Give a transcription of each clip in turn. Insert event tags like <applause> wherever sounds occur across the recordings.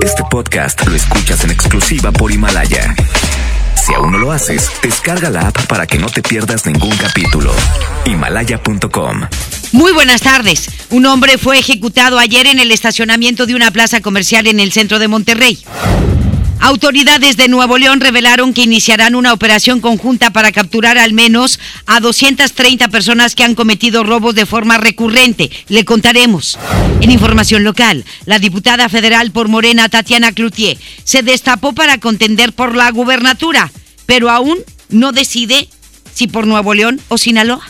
Este podcast lo escuchas en exclusiva por Himalaya. Si aún no lo haces, descarga la app para que no te pierdas ningún capítulo. Himalaya.com Muy buenas tardes. Un hombre fue ejecutado ayer en el estacionamiento de una plaza comercial en el centro de Monterrey. Autoridades de Nuevo León revelaron que iniciarán una operación conjunta para capturar al menos a 230 personas que han cometido robos de forma recurrente. Le contaremos. En información local, la diputada federal por Morena, Tatiana Cloutier, se destapó para contender por la gubernatura, pero aún no decide si por Nuevo León o Sinaloa.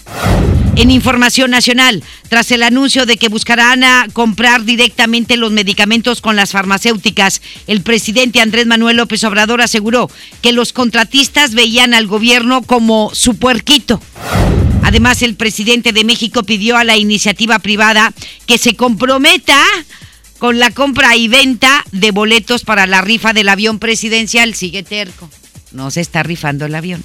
En información nacional, tras el anuncio de que buscarán comprar directamente los medicamentos con las farmacéuticas, el presidente Andrés Manuel López Obrador aseguró que los contratistas veían al gobierno como su puerquito. Además, el presidente de México pidió a la iniciativa privada que se comprometa con la compra y venta de boletos para la rifa del avión presidencial. Sigue terco. No se está rifando el avión.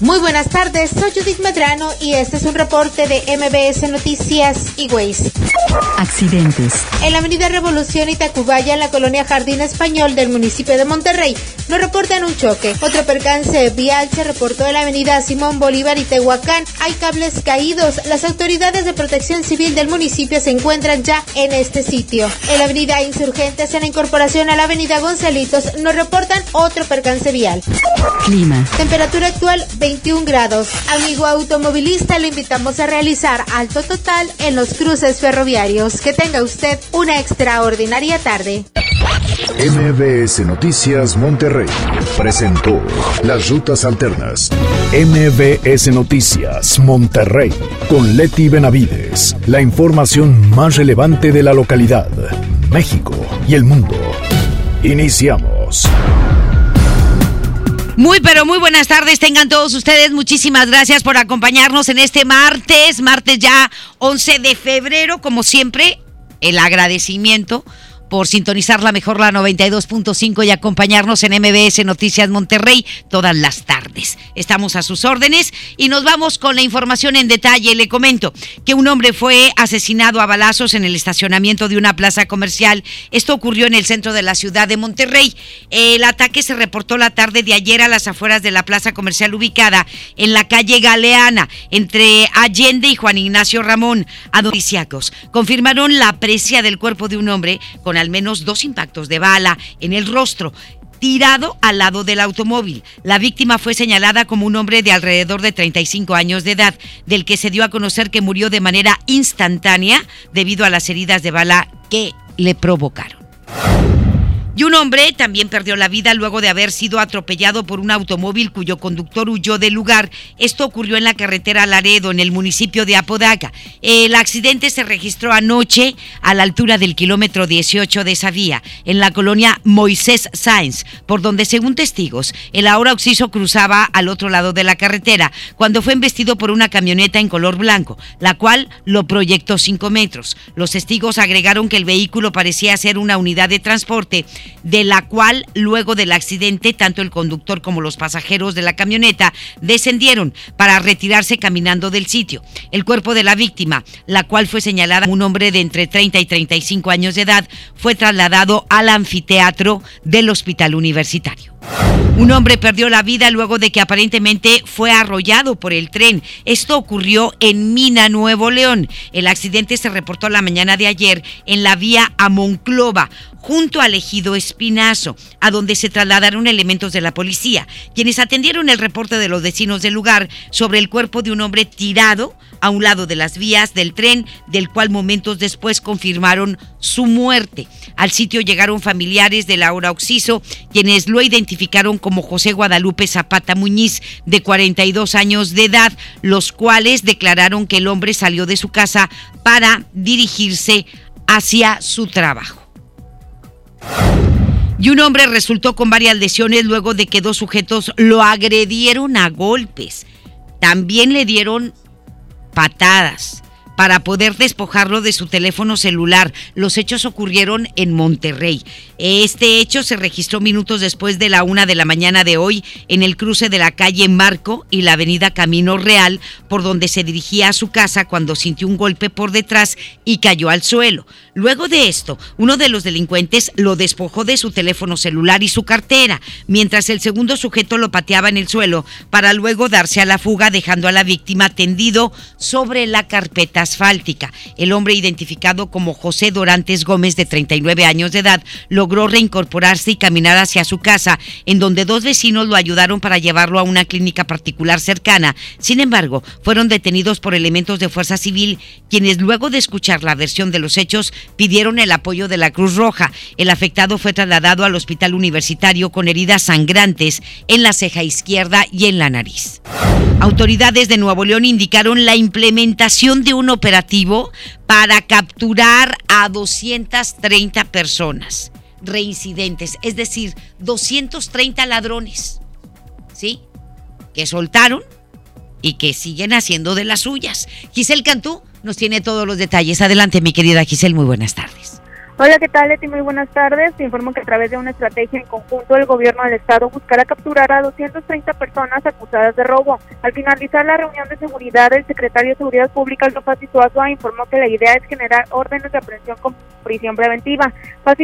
Muy buenas tardes, soy Judith Medrano y este es un reporte de MBS Noticias y Ways. Accidentes. En la avenida Revolución y Tacubaya, en la colonia Jardín Español del municipio de Monterrey, nos reportan un choque. Otro percance vial se reportó en la avenida Simón Bolívar y Tehuacán. Hay cables caídos. Las autoridades de protección civil del municipio se encuentran ya en este sitio. En la avenida Insurgentes, en la incorporación a la avenida Gonzalitos, nos reportan otro percance vial. Clima. Temperatura actual 21 grados. Amigo automovilista, le invitamos a realizar alto total en los cruces ferroviarios. Que tenga usted una extraordinaria tarde. MBS Noticias Monterrey presentó Las Rutas Alternas. MBS Noticias Monterrey con Leti Benavides. La información más relevante de la localidad, México y el mundo. Iniciamos. Muy, pero muy buenas tardes tengan todos ustedes. Muchísimas gracias por acompañarnos en este martes, martes ya 11 de febrero, como siempre, el agradecimiento por sintonizar la mejor la 92.5 y acompañarnos en MBS Noticias Monterrey todas las tardes. Estamos a sus órdenes y nos vamos con la información en detalle. Le comento que un hombre fue asesinado a balazos en el estacionamiento de una plaza comercial. Esto ocurrió en el centro de la ciudad de Monterrey. El ataque se reportó la tarde de ayer a las afueras de la plaza comercial ubicada en la calle Galeana entre Allende y Juan Ignacio Ramón. Adoriciacos confirmaron la aprecia del cuerpo de un hombre con al menos dos impactos de bala en el rostro tirado al lado del automóvil. La víctima fue señalada como un hombre de alrededor de 35 años de edad, del que se dio a conocer que murió de manera instantánea debido a las heridas de bala que le provocaron. Y un hombre también perdió la vida luego de haber sido atropellado por un automóvil cuyo conductor huyó del lugar. Esto ocurrió en la carretera Laredo, en el municipio de Apodaca. El accidente se registró anoche a la altura del kilómetro 18 de esa vía, en la colonia Moisés Sáenz, por donde, según testigos, el ahora occiso cruzaba al otro lado de la carretera cuando fue embestido por una camioneta en color blanco, la cual lo proyectó 5 metros. Los testigos agregaron que el vehículo parecía ser una unidad de transporte de la cual luego del accidente tanto el conductor como los pasajeros de la camioneta descendieron para retirarse caminando del sitio. El cuerpo de la víctima, la cual fue señalada un hombre de entre 30 y 35 años de edad, fue trasladado al anfiteatro del hospital universitario. Un hombre perdió la vida luego de que aparentemente fue arrollado por el tren. Esto ocurrió en Mina, Nuevo León. El accidente se reportó la mañana de ayer en la vía a Monclova, junto al ejido Espinazo, a donde se trasladaron elementos de la policía, quienes atendieron el reporte de los vecinos del lugar sobre el cuerpo de un hombre tirado a un lado de las vías del tren, del cual momentos después confirmaron su muerte. Al sitio llegaron familiares de Laura Oxiso, quienes lo identificaron como José Guadalupe Zapata Muñiz, de 42 años de edad, los cuales declararon que el hombre salió de su casa para dirigirse hacia su trabajo. Y un hombre resultó con varias lesiones luego de que dos sujetos lo agredieron a golpes. También le dieron patadas, para poder despojarlo de su teléfono celular. Los hechos ocurrieron en Monterrey. Este hecho se registró minutos después de la una de la mañana de hoy en el cruce de la calle Marco y la avenida Camino Real, por donde se dirigía a su casa cuando sintió un golpe por detrás y cayó al suelo. Luego de esto, uno de los delincuentes lo despojó de su teléfono celular y su cartera, mientras el segundo sujeto lo pateaba en el suelo para luego darse a la fuga dejando a la víctima tendido sobre la carpeta asfáltica. El hombre identificado como José Dorantes Gómez de 39 años de edad logró reincorporarse y caminar hacia su casa, en donde dos vecinos lo ayudaron para llevarlo a una clínica particular cercana. Sin embargo, fueron detenidos por elementos de fuerza civil, quienes luego de escuchar la versión de los hechos pidieron el apoyo de la Cruz Roja. El afectado fue trasladado al hospital universitario con heridas sangrantes en la ceja izquierda y en la nariz. Autoridades de Nuevo León indicaron la implementación de un operativo para capturar a 230 personas reincidentes, es decir, 230 ladrones, ¿sí? Que soltaron y que siguen haciendo de las suyas. Giselle Cantú nos tiene todos los detalles. Adelante, mi querida Giselle, muy buenas tardes. Hola, ¿qué tal, Leti? Muy buenas tardes. Te informo que a través de una estrategia en conjunto, el gobierno del Estado buscará capturar a 230 personas acusadas de robo. Al finalizar la reunión de seguridad, el secretario de Seguridad Pública, Aldo Suazo, informó que la idea es generar órdenes de aprehensión con prisión preventiva.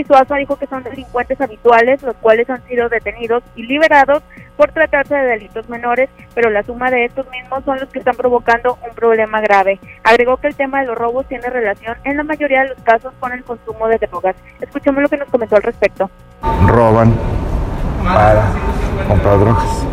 Suazo dijo que son delincuentes habituales, los cuales han sido detenidos y liberados por tratarse de delitos menores, pero la suma de estos mismos son los que están provocando un problema grave. Agregó que el tema de los robos tiene relación en la mayoría de los casos con el consumo de Escuchemos lo que nos comentó al respecto. Roban para comprar drogas.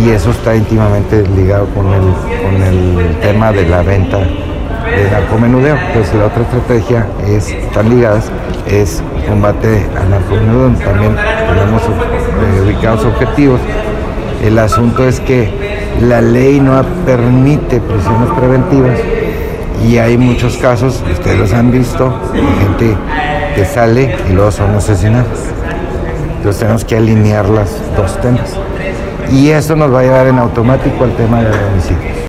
Y eso está íntimamente ligado con el, con el tema de la venta de narcomenudeo. Entonces la otra estrategia es, están ligadas, es combate al narcomenudeo. También tenemos eh, ubicados objetivos. El asunto es que la ley no permite prisiones preventivas y hay muchos casos, ustedes los han visto, de gente que sale y luego son asesinados. Entonces tenemos que alinear las dos temas. Y eso nos va a llevar en automático al tema de homicidios.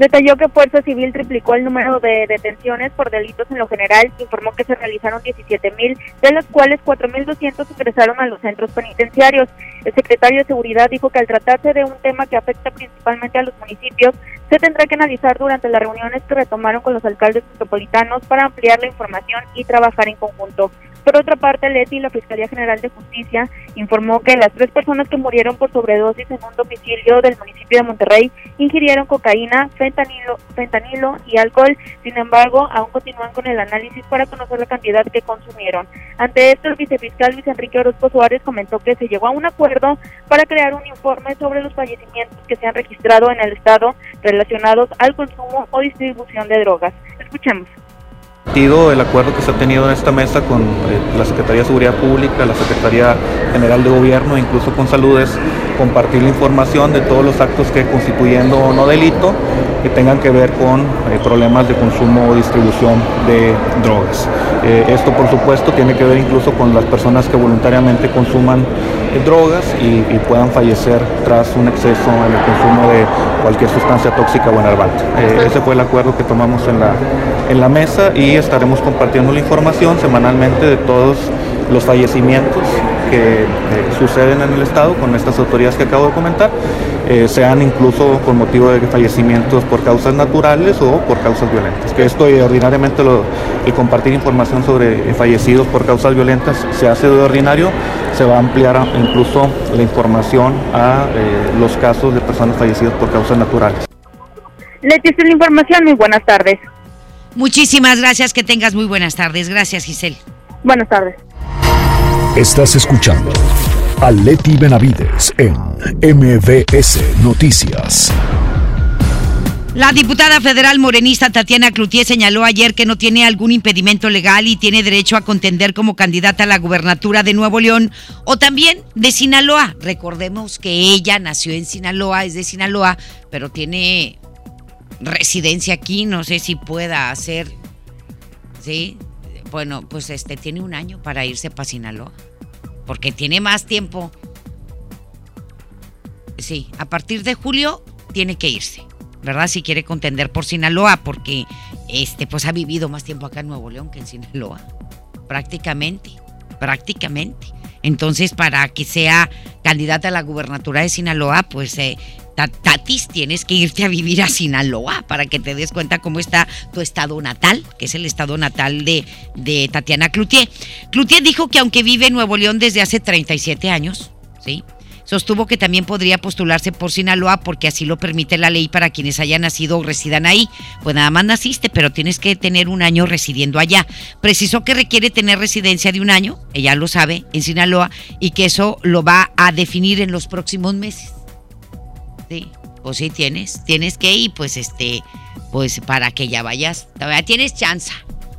Detalló que Fuerza Civil triplicó el número de detenciones por delitos en lo general. Informó que se realizaron 17 mil, de las cuales 4.200 ingresaron a los centros penitenciarios. El secretario de Seguridad dijo que al tratarse de un tema que afecta principalmente a los municipios, se tendrá que analizar durante las reuniones que retomaron con los alcaldes metropolitanos para ampliar la información y trabajar en conjunto. Por otra parte, Leti, la Fiscalía General de Justicia, informó que las tres personas que murieron por sobredosis en un domicilio del municipio de Monterrey ingirieron cocaína, fentanilo, fentanilo y alcohol. Sin embargo, aún continúan con el análisis para conocer la cantidad que consumieron. Ante esto, el vicefiscal Luis Enrique Orozco Suárez comentó que se llegó a un acuerdo para crear un informe sobre los fallecimientos que se han registrado en el Estado relacionados al consumo o distribución de drogas. Escuchemos el acuerdo que se ha tenido en esta mesa con eh, la Secretaría de Seguridad Pública, la Secretaría General de Gobierno, incluso con Salud, es compartir la información de todos los actos que constituyendo o no delito que tengan que ver con eh, problemas de consumo o distribución de drogas. Eh, esto por supuesto tiene que ver incluso con las personas que voluntariamente consuman drogas y, puedan fallecer tras un exceso en el consumo de cualquier sustancia tóxica o enervante. ese fue el acuerdo que tomamos en la, en la mesa y estaremos compartiendo la información semanalmente de todos los fallecimientos que eh, suceden en el Estado con estas autoridades que acabo de comentar, eh, sean incluso con motivo de fallecimientos por causas naturales o por causas violentas. Que esto eh, ordinariamente lo, el compartir información sobre fallecidos por causas violentas se hace de ordinario, se va a ampliar incluso la información a los casos de personas fallecidas por causas naturales. Leti, la información, muy buenas tardes. Muchísimas gracias, que tengas muy buenas tardes. Gracias, Giselle. Buenas tardes. Estás escuchando a Leti Benavides en MBS Noticias. La diputada federal morenista Tatiana Cloutier señaló ayer que no tiene algún impedimento legal y tiene derecho a contender como candidata a la gubernatura de Nuevo León o también de Sinaloa. Recordemos que ella nació en Sinaloa, es de Sinaloa, pero tiene residencia aquí, no sé si pueda hacer, ¿sí? Bueno, pues este tiene un año para irse para Sinaloa, porque tiene más tiempo. Sí, a partir de julio tiene que irse. ¿verdad? Si quiere contender por Sinaloa, porque este, pues ha vivido más tiempo acá en Nuevo León que en Sinaloa. Prácticamente, prácticamente. Entonces, para que sea candidata a la gubernatura de Sinaloa, pues eh, Tatis, tienes que irte a vivir a Sinaloa para que te des cuenta cómo está tu estado natal, que es el estado natal de, Tatiana Cloutier. Cloutier dijo que aunque vive en Nuevo León desde hace 37 años, ¿sí? Sostuvo que también podría postularse por Sinaloa porque así lo permite la ley para quienes hayan nacido o residan ahí. Pues nada más naciste, pero tienes que tener un año residiendo allá. Precisó que requiere tener residencia de un año, ella lo sabe, en Sinaloa, y que eso lo va a definir en los próximos meses. Sí, pues sí tienes, tienes que ir, pues este, pues para que ya vayas, todavía tienes chance,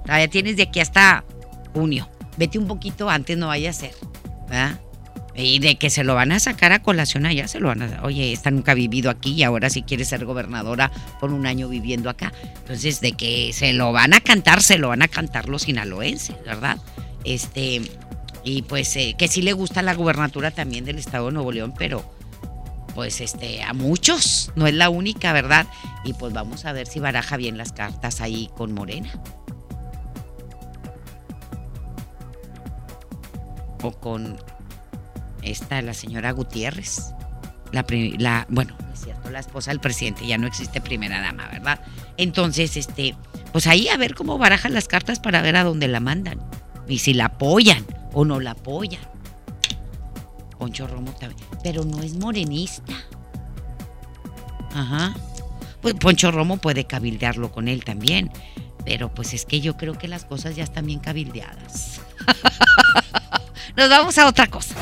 todavía tienes de aquí hasta junio. Vete un poquito antes, no vaya a ser, ¿verdad? Y de que se lo van a sacar a colación allá, se lo van a... Oye, esta nunca ha vivido aquí y ahora si quiere ser gobernadora por un año viviendo acá. Entonces, de que se lo van a cantar, se lo van a cantar los sinaloenses, ¿verdad? Este, y pues eh, que sí le gusta la gubernatura también del estado de Nuevo León, pero pues este, a muchos, no es la única, ¿verdad? Y pues vamos a ver si baraja bien las cartas ahí con Morena. O con esta, la señora Gutiérrez. La, la, bueno, es cierto, la esposa del presidente, ya no existe primera dama, ¿verdad? Entonces, este, pues ahí a ver cómo barajan las cartas para ver a dónde la mandan. Y si la apoyan o no la apoyan. Poncho Romo también. Pero no es morenista. Ajá. Pues Poncho Romo puede cabildearlo con él también. Pero pues es que yo creo que las cosas ya están bien cabildeadas. <laughs> Nos vamos a otra cosa.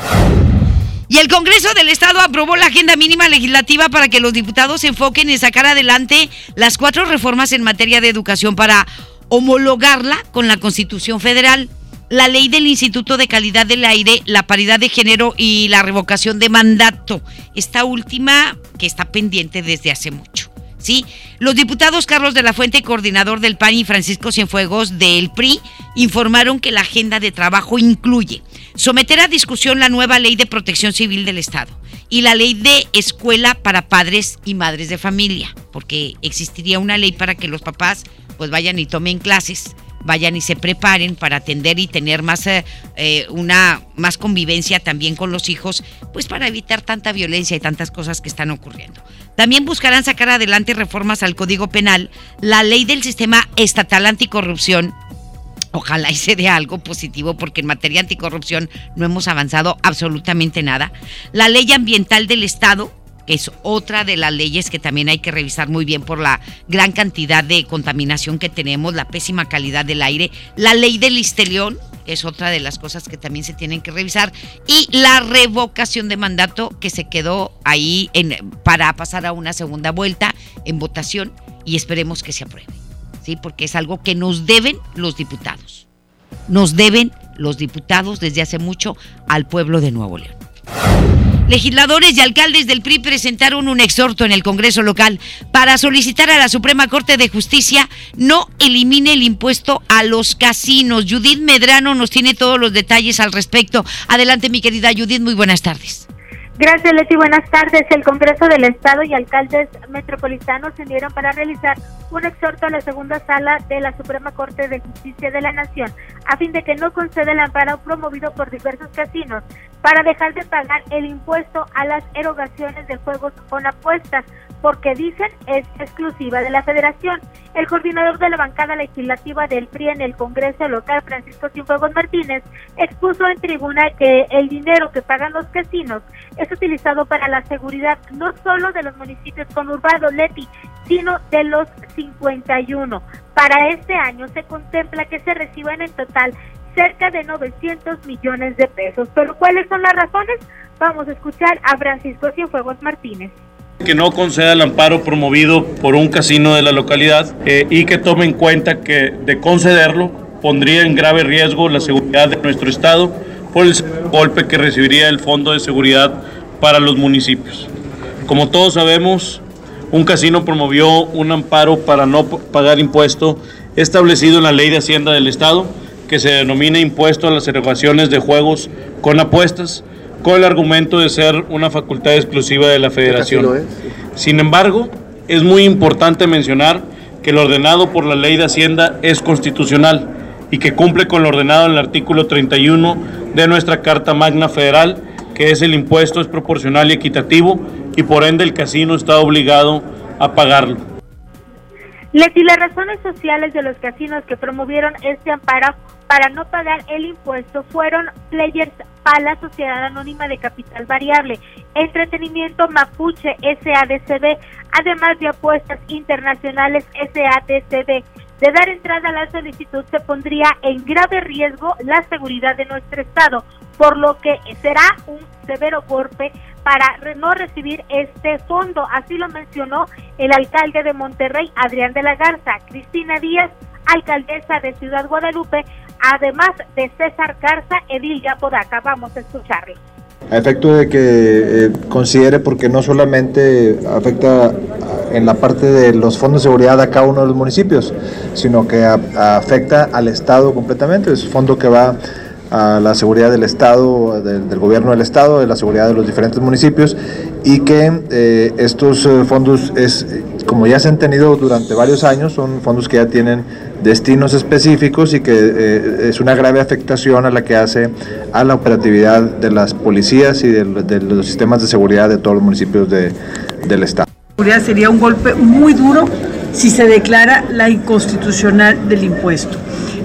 Y el Congreso del Estado aprobó la agenda mínima legislativa para que los diputados se enfoquen en sacar adelante las cuatro reformas en materia de educación para homologarla con la Constitución Federal, la ley del Instituto de Calidad del Aire, la paridad de género y la revocación de mandato. Esta última que está pendiente desde hace mucho. ¿sí? Los diputados Carlos de la Fuente, coordinador del PAN, y Francisco Cienfuegos del PRI informaron que la agenda de trabajo incluye someter a discusión la nueva ley de protección civil del Estado y la ley de escuela para padres y madres de familia, porque existiría una ley para que los papás pues vayan y tomen clases vayan y se preparen para atender y tener más eh, eh, una más convivencia también con los hijos, pues para evitar tanta violencia y tantas cosas que están ocurriendo. También buscarán sacar adelante reformas al Código Penal, la ley del sistema estatal anticorrupción. Ojalá y se dé algo positivo porque en materia anticorrupción no hemos avanzado absolutamente nada. La ley ambiental del Estado, es otra de las leyes que también hay que revisar muy bien por la gran cantidad de contaminación que tenemos, la pésima calidad del aire. La ley del Istelión, es otra de las cosas que también se tienen que revisar. Y la revocación de mandato que se quedó ahí para pasar a una segunda vuelta en votación y esperemos que se apruebe. ¿sí? Porque es algo que nos deben los diputados. Nos deben los diputados desde hace mucho al pueblo de Nuevo León. Legisladores y alcaldes del PRI presentaron un exhorto en el Congreso local para solicitar a la Suprema Corte de Justicia no elimine el impuesto a los casinos. Judith Medrano nos tiene todos los detalles al respecto. Adelante, mi querida Judith, muy buenas tardes. Gracias, Leti. Buenas tardes. El Congreso del Estado y alcaldes metropolitanos se unieron para realizar un exhorto a la segunda sala de la Suprema Corte de Justicia de la Nación a fin de que no conceda el amparo promovido por diversos casinos para dejar de pagar el impuesto a las erogaciones de juegos con apuestas, porque dicen es exclusiva de la Federación. El coordinador de la bancada legislativa del PRI en el Congreso local, Francisco Cienfuegos Martínez, expuso en tribuna que el dinero que pagan los casinos es utilizado para la seguridad no solo de los municipios conurbados, Leti, sino de los 51. Para este año se contempla que se reciban en total cerca de 900 millones de pesos. Pero ¿cuáles son las razones? Vamos a escuchar a Francisco Cienfuegos Martínez que no conceda el amparo promovido por un casino de la localidad eh, y que tome en cuenta que de concederlo pondría en grave riesgo la seguridad de nuestro Estado por el golpe que recibiría el Fondo de Seguridad para los municipios. Como todos sabemos, un casino promovió un amparo para no pagar impuesto establecido en la Ley de Hacienda del Estado, que se denomina impuesto a las erogaciones de juegos con apuestas, con el argumento de ser una facultad exclusiva de la Federación. Sin embargo, es muy importante mencionar que lo ordenado por la ley de Hacienda es constitucional y que cumple con lo ordenado en el artículo 31 de nuestra Carta Magna Federal, que es el impuesto es proporcional y equitativo y por ende el casino está obligado a pagarlo. Leti, las razones sociales de los casinos que promovieron este amparo para no pagar el impuesto fueron Players a la Sociedad Anónima de Capital Variable, Entretenimiento Mapuche SADCB, además de apuestas internacionales SADCB. De dar entrada a la solicitud se pondría en grave riesgo la seguridad de nuestro Estado, por lo que será un severo golpe para no recibir este fondo. Así lo mencionó el alcalde de Monterrey, Adrián de la Garza, Cristina Díaz, alcaldesa de Ciudad Guadalupe, además de César Garza, Edil Yapodaca. Vamos a escucharlo. A efecto de que eh, considere, porque no solamente afecta en la parte de los fondos de seguridad a cada uno de los municipios, sino que afecta al Estado completamente. Es un fondo que va a la seguridad del Estado, del, gobierno del Estado, de la seguridad de los diferentes municipios y que eh, estos eh, fondos es como ya se han tenido durante varios años, son fondos que ya tienen destinos específicos y que eh, es una grave afectación a la que hace a la operatividad de las policías y de, los sistemas de seguridad de todos los municipios del Estado. Sería un golpe muy duro si se declara la inconstitucional del impuesto.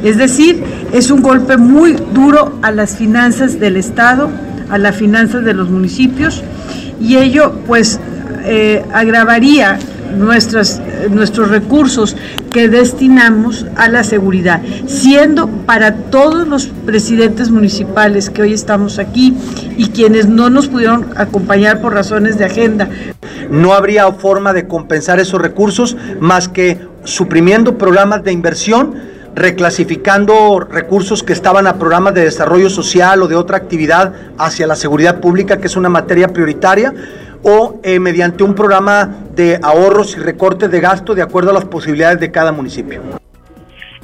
Es decir, es un golpe muy duro a las finanzas del Estado, a las finanzas de los municipios y ello pues eh, agravaría nuestras, nuestros recursos que destinamos a la seguridad, siendo para todos los presidentes municipales que hoy estamos aquí y quienes no nos pudieron acompañar por razones de agenda. No habría forma de compensar esos recursos más que suprimiendo programas de inversión reclasificando recursos que estaban a programas de desarrollo social o de otra actividad hacia la seguridad pública, que es una materia prioritaria, o eh, mediante un programa de ahorros y recortes de gasto de acuerdo a las posibilidades de cada municipio.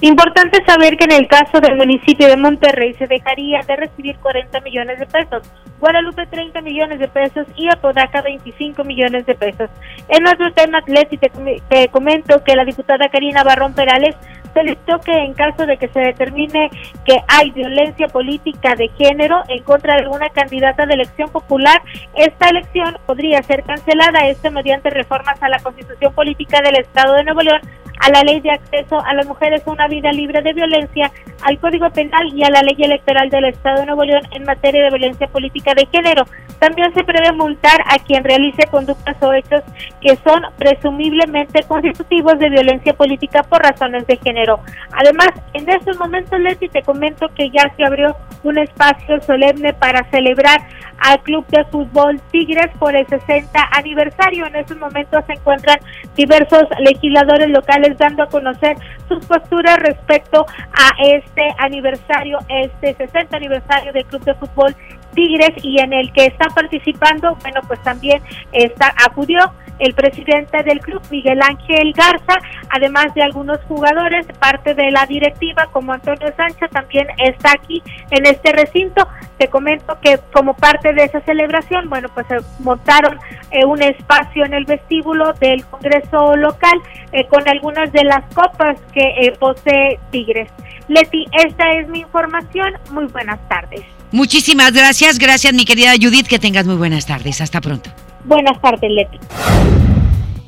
Importante saber que en el caso del municipio de Monterrey se dejaría de recibir 40 millones de pesos, Guadalupe 30 millones de pesos y Apodaca 25 millones de pesos. En otro tema, Atleti, te, te comento que la diputada Karina Barrón Perales solicitó que en caso de que se determine que hay violencia política de género en contra de alguna candidata de elección popular, esta elección podría ser cancelada, esto mediante reformas a la Constitución Política del Estado de Nuevo León a la ley de acceso a las mujeres a una vida libre de violencia, al Código Penal y a la ley electoral del Estado de Nuevo León en materia de violencia política de género. También se prevé multar a quien realice conductas o hechos que son presumiblemente constitutivos de violencia política por razones de género. Además, en estos momentos, Leti, te comento que ya se abrió un espacio solemne para celebrar al Club de Fútbol Tigres por el 60 aniversario. En estos momentos se encuentran diversos legisladores locales dando a conocer sus posturas respecto a este aniversario, este 60 aniversario del Club de Fútbol Tigres y en el que está participando, bueno, pues también está acudió el presidente del club, Miguel Ángel Garza, además de algunos jugadores, parte de la directiva como Antonio Sánchez también está aquí en este recinto. Te comento que como parte de esa celebración, bueno, pues se montaron eh, un espacio en el vestíbulo del Congreso local eh, con algunas de las copas que eh, posee Tigres. Leti, esta es mi información. Muy buenas tardes. Muchísimas gracias. Gracias, mi querida Judith. Que tengas muy buenas tardes. Hasta pronto. Buenas tardes, Leti.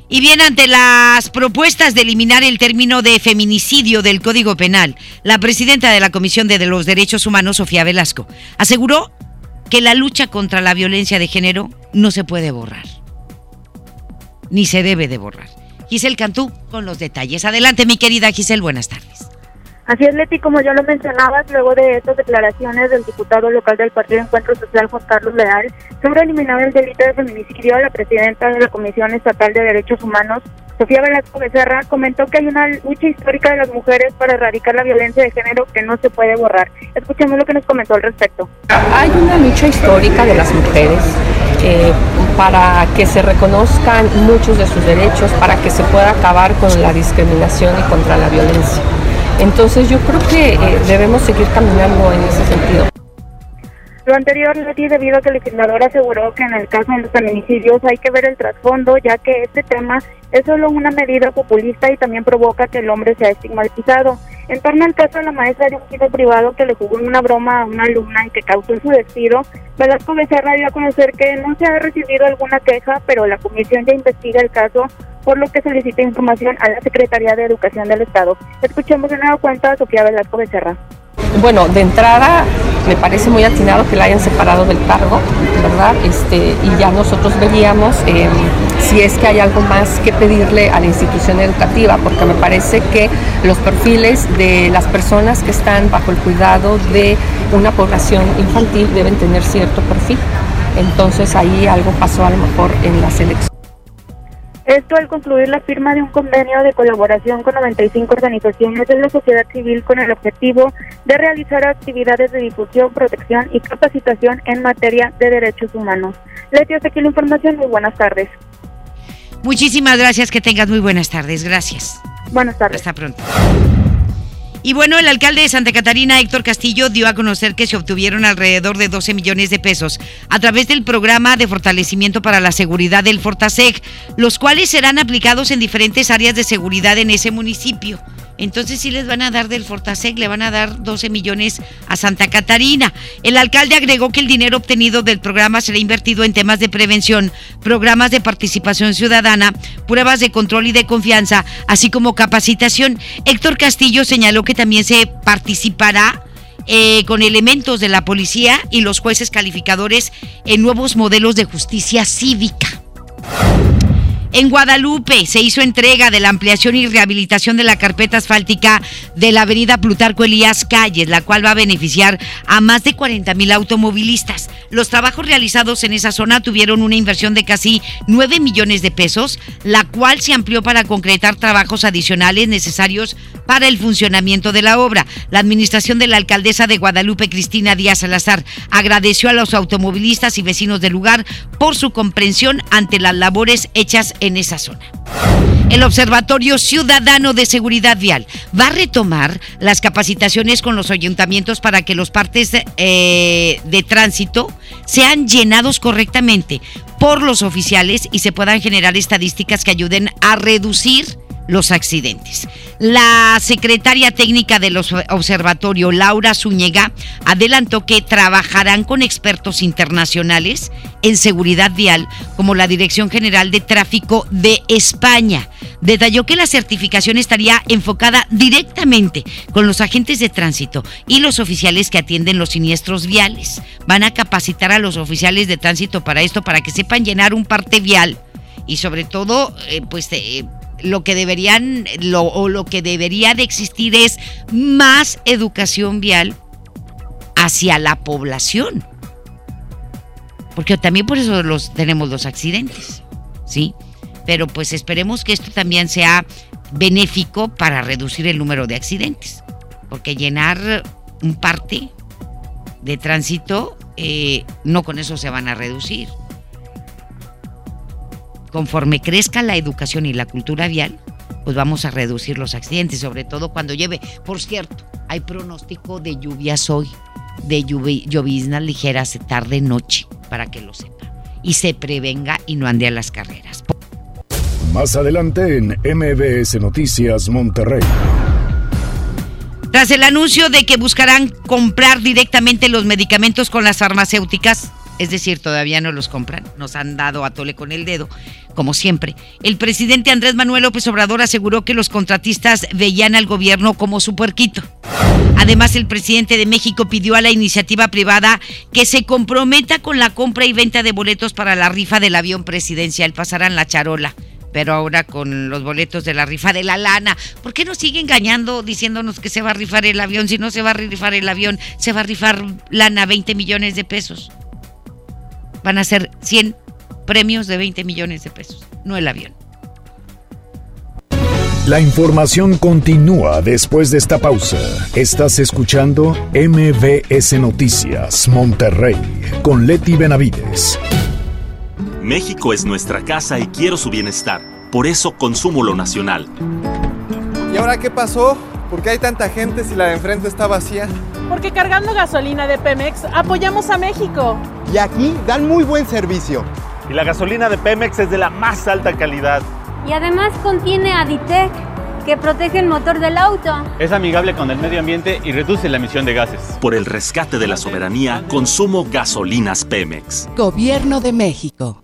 Y bien, ante las propuestas de eliminar el término de feminicidio del Código Penal, la presidenta de la Comisión de los Derechos Humanos, Sofía Velasco, aseguró que la lucha contra la violencia de género no se puede borrar, ni se debe de borrar. Giselle Cantú con los detalles. Adelante, mi querida Giselle, buenas tardes. Así es, Leti, como ya lo mencionabas, luego de estas declaraciones del diputado local del Partido Encuentro Social, Juan Carlos Leal, sobre eliminar el delito de feminicidio, la presidenta de la Comisión Estatal de Derechos Humanos, Sofía Velasco Becerra, comentó que hay una lucha histórica de las mujeres para erradicar la violencia de género que no se puede borrar. Escuchemos lo que nos comentó al respecto. Hay una lucha histórica de las mujeres eh, para que se reconozcan muchos de sus derechos, para que se pueda acabar con la discriminación y contra la violencia. Entonces yo creo que eh, debemos seguir caminando en ese sentido. Lo anterior, Leti, debido a que el legislador aseguró que en el caso de los feminicidios hay que ver el trasfondo, ya que este tema es solo una medida populista y también provoca que el hombre sea estigmatizado. En torno al caso de la maestra de un sitio privado que le jugó una broma a una alumna y que causó su despido, Velasco Becerra dio a conocer que no se ha recibido alguna queja, pero la comisión ya investiga el caso, por lo que solicita información a la Secretaría de Educación del Estado. Escuchemos de nuevo cuenta a Sofía Velasco Becerra. Bueno, de entrada me parece muy atinado que la hayan separado del cargo, ¿verdad? Este, y ya nosotros veríamos eh, si es que hay algo más que pedirle a la institución educativa, porque me parece que los perfiles de las personas que están bajo el cuidado de una población infantil deben tener cierto perfil. Entonces ahí algo pasó a lo mejor en la selección. Esto al concluir la firma de un convenio de colaboración con 95 organizaciones de la sociedad civil con el objetivo de realizar actividades de difusión, protección y capacitación en materia de derechos humanos. Leti, hasta aquí la información. Muy buenas tardes. Muchísimas gracias. Que tengas muy buenas tardes. Gracias. Buenas tardes. Hasta pronto. Y bueno, el alcalde de Santa Catarina, Héctor Castillo, dio a conocer que se obtuvieron alrededor de 12 millones de pesos a través del programa de fortalecimiento para la seguridad del Fortaseg, los cuales serán aplicados en diferentes áreas de seguridad en ese municipio. Entonces sí les van a dar del Fortasec, le van a dar 12 millones a Santa Catarina. El alcalde agregó que el dinero obtenido del programa será invertido en temas de prevención, programas de participación ciudadana, pruebas de control y de confianza, así como capacitación. Héctor Castillo señaló que también se participará eh, con elementos de la policía y los jueces calificadores en nuevos modelos de justicia cívica. En Guadalupe se hizo entrega de la ampliación y rehabilitación de la carpeta asfáltica de la avenida Plutarco Elías Calles, la cual va a beneficiar a más de 40 mil automovilistas. Los trabajos realizados en esa zona tuvieron una inversión de casi 9 millones de pesos, la cual se amplió para concretar trabajos adicionales necesarios para el funcionamiento de la obra. La administración de la alcaldesa de Guadalupe, Cristina Díaz Salazar, agradeció a los automovilistas y vecinos del lugar por su comprensión ante las labores hechas en esa zona. El Observatorio Ciudadano de Seguridad Vial va a retomar las capacitaciones con los ayuntamientos para que los partes eh, de tránsito sean llenados correctamente por los oficiales y se puedan generar estadísticas que ayuden a reducir los accidentes. La secretaria técnica del observatorio, Laura Zúñiga, adelantó que trabajarán con expertos internacionales en seguridad vial, como la Dirección General de Tráfico de España. Detalló que la certificación estaría enfocada directamente con los agentes de tránsito y los oficiales que atienden los siniestros viales. Van a capacitar a los oficiales de tránsito para esto, para que sepan llenar un parte vial y sobre todo, eh, pues... Eh, lo que deberían lo, o lo que debería de existir es más educación vial hacia la población. Porque también por eso los, tenemos los accidentes, ¿sí? Pero pues esperemos que esto también sea benéfico para reducir el número de accidentes. Porque llenar un parte de tránsito, eh, no con eso se van a reducir conforme crezca la educación y la cultura vial, pues vamos a reducir los accidentes, sobre todo cuando lleve. Por cierto, hay pronóstico de lluvias hoy, de lloviznas ligeras tarde noche, para que lo sepa. Y se prevenga y no ande a las carreras. Más adelante en MBS Noticias Monterrey. Tras el anuncio de que buscarán comprar directamente los medicamentos con las farmacéuticas, es decir, todavía no los compran, nos han dado a tole con el dedo, como siempre. El presidente Andrés Manuel López Obrador aseguró que los contratistas veían al gobierno como su puerquito. Además, el presidente de México pidió a la iniciativa privada que se comprometa con la compra y venta de boletos para la rifa del avión presidencial. Pasarán la charola pero ahora con los boletos de la rifa de la lana. ¿Por qué nos sigue engañando diciéndonos que se va a rifar el avión? Si no se va a rifar el avión, se va a rifar lana, 20 millones de pesos van a ser 100 premios de 20 millones de pesos, no el avión. La información continúa después de esta pausa. Estás escuchando MBS Noticias Monterrey con Leti Benavides. México es nuestra casa y quiero su bienestar. Por eso consumo lo nacional. ¿Y ahora qué pasó? ¿Por qué hay tanta gente si la de enfrente está vacía? Porque cargando gasolina de Pemex apoyamos a México. Y aquí dan muy buen servicio. Y la gasolina de Pemex es de la más alta calidad. Y además contiene Aditec, que protege el motor del auto. Es amigable con el medio ambiente y reduce la emisión de gases. Por el rescate de la soberanía, consumo gasolinas Pemex. Gobierno de México.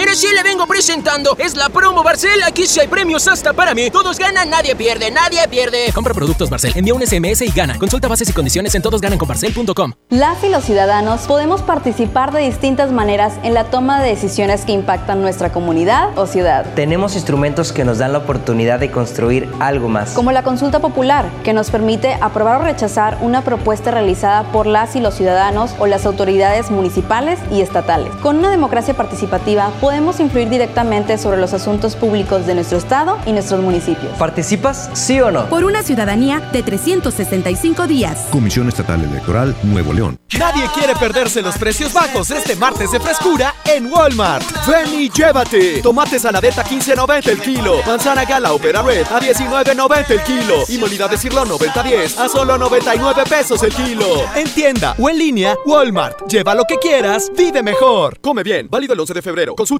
Mire, si le vengo presentando. Es la promo Barcel. Aquí sí hay premios hasta para mí. Todos ganan, nadie pierde, nadie pierde. Compra productos Barcel, envía un SMS y gana. Consulta bases y condiciones en todosgananconbarcel.com. Las y los ciudadanos podemos participar de distintas maneras en la toma de decisiones que impactan nuestra comunidad o ciudad. Tenemos instrumentos que nos dan la oportunidad de construir algo más. Como la consulta popular, que nos permite aprobar o rechazar una propuesta realizada por las y los ciudadanos o las autoridades municipales y estatales. Con una democracia participativa, podemos influir directamente sobre los asuntos públicos de nuestro estado y nuestros municipios. ¿Participas, sí o no? Por una ciudadanía de 365 días. Comisión Estatal Electoral Nuevo León. Nadie quiere perderse los precios bajos este martes de frescura en Walmart. Ven y llévate. Tomate saladeta 15.90 el kilo. Manzana gala opera red a 19.90 el kilo. Y molida de cirlo 90.10 a solo 99 pesos el kilo. En tienda o en línea, Walmart. Lleva lo que quieras, vive mejor. Come bien. Válido el 11 de febrero. Consulta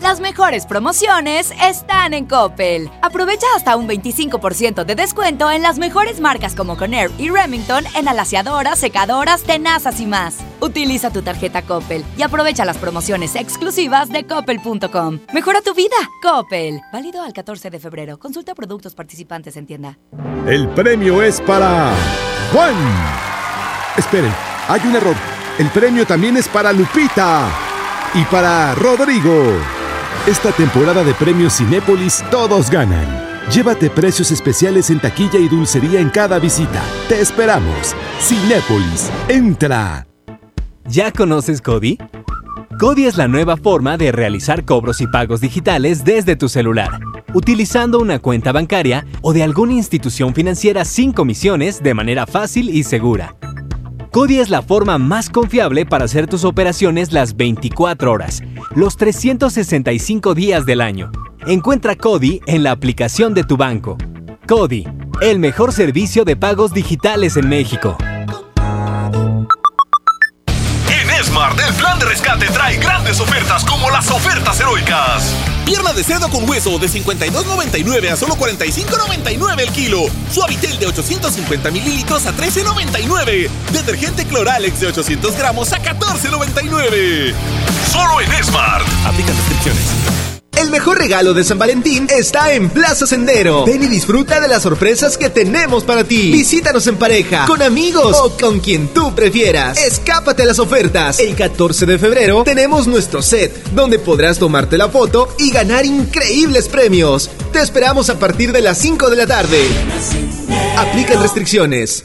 Las mejores promociones están en Coppel. Aprovecha hasta un 25% de descuento en las mejores marcas como Conair y Remington en alaciadoras, secadoras, tenazas y más. Utiliza tu tarjeta Coppel y aprovecha las promociones exclusivas de coppel.com. Mejora tu vida, Coppel. Válido al 14 de febrero. Consulta productos participantes en tienda. El premio es para Juan. Esperen, hay un error. El premio también es para Lupita y para Rodrigo. Esta temporada de premios Cinépolis todos ganan. Llévate precios especiales en taquilla y dulcería en cada visita. Te esperamos. Cinépolis, entra. ¿Ya conoces Cody? Cody es la nueva forma de realizar cobros y pagos digitales desde tu celular, utilizando una cuenta bancaria o de alguna institución financiera sin comisiones de manera fácil y segura. Cody es la forma más confiable para hacer tus operaciones las 24 horas, los 365 días del año. Encuentra Cody en la aplicación de tu banco. Cody, el mejor servicio de pagos digitales en México. En Smart, el plan de rescate trae grandes ofertas como las ofertas heroicas. Pierna de cerdo con hueso de 52.99 a solo 45.99 el kilo. Suavitel de 850 mililitros a 13.99. Detergente Cloralex de 800 gramos a 14.99. Solo en Smart. Aplica restricciones. El mejor regalo de San Valentín está en Plaza Sendero. Ven y disfruta de las sorpresas que tenemos para ti. Visítanos en pareja, con amigos o con quien tú prefieras. Escápate a las ofertas. El 14 de febrero tenemos nuestro set, donde podrás tomarte la foto y ganar increíbles premios. Te esperamos a partir de las 5 de la tarde. Aplican restricciones.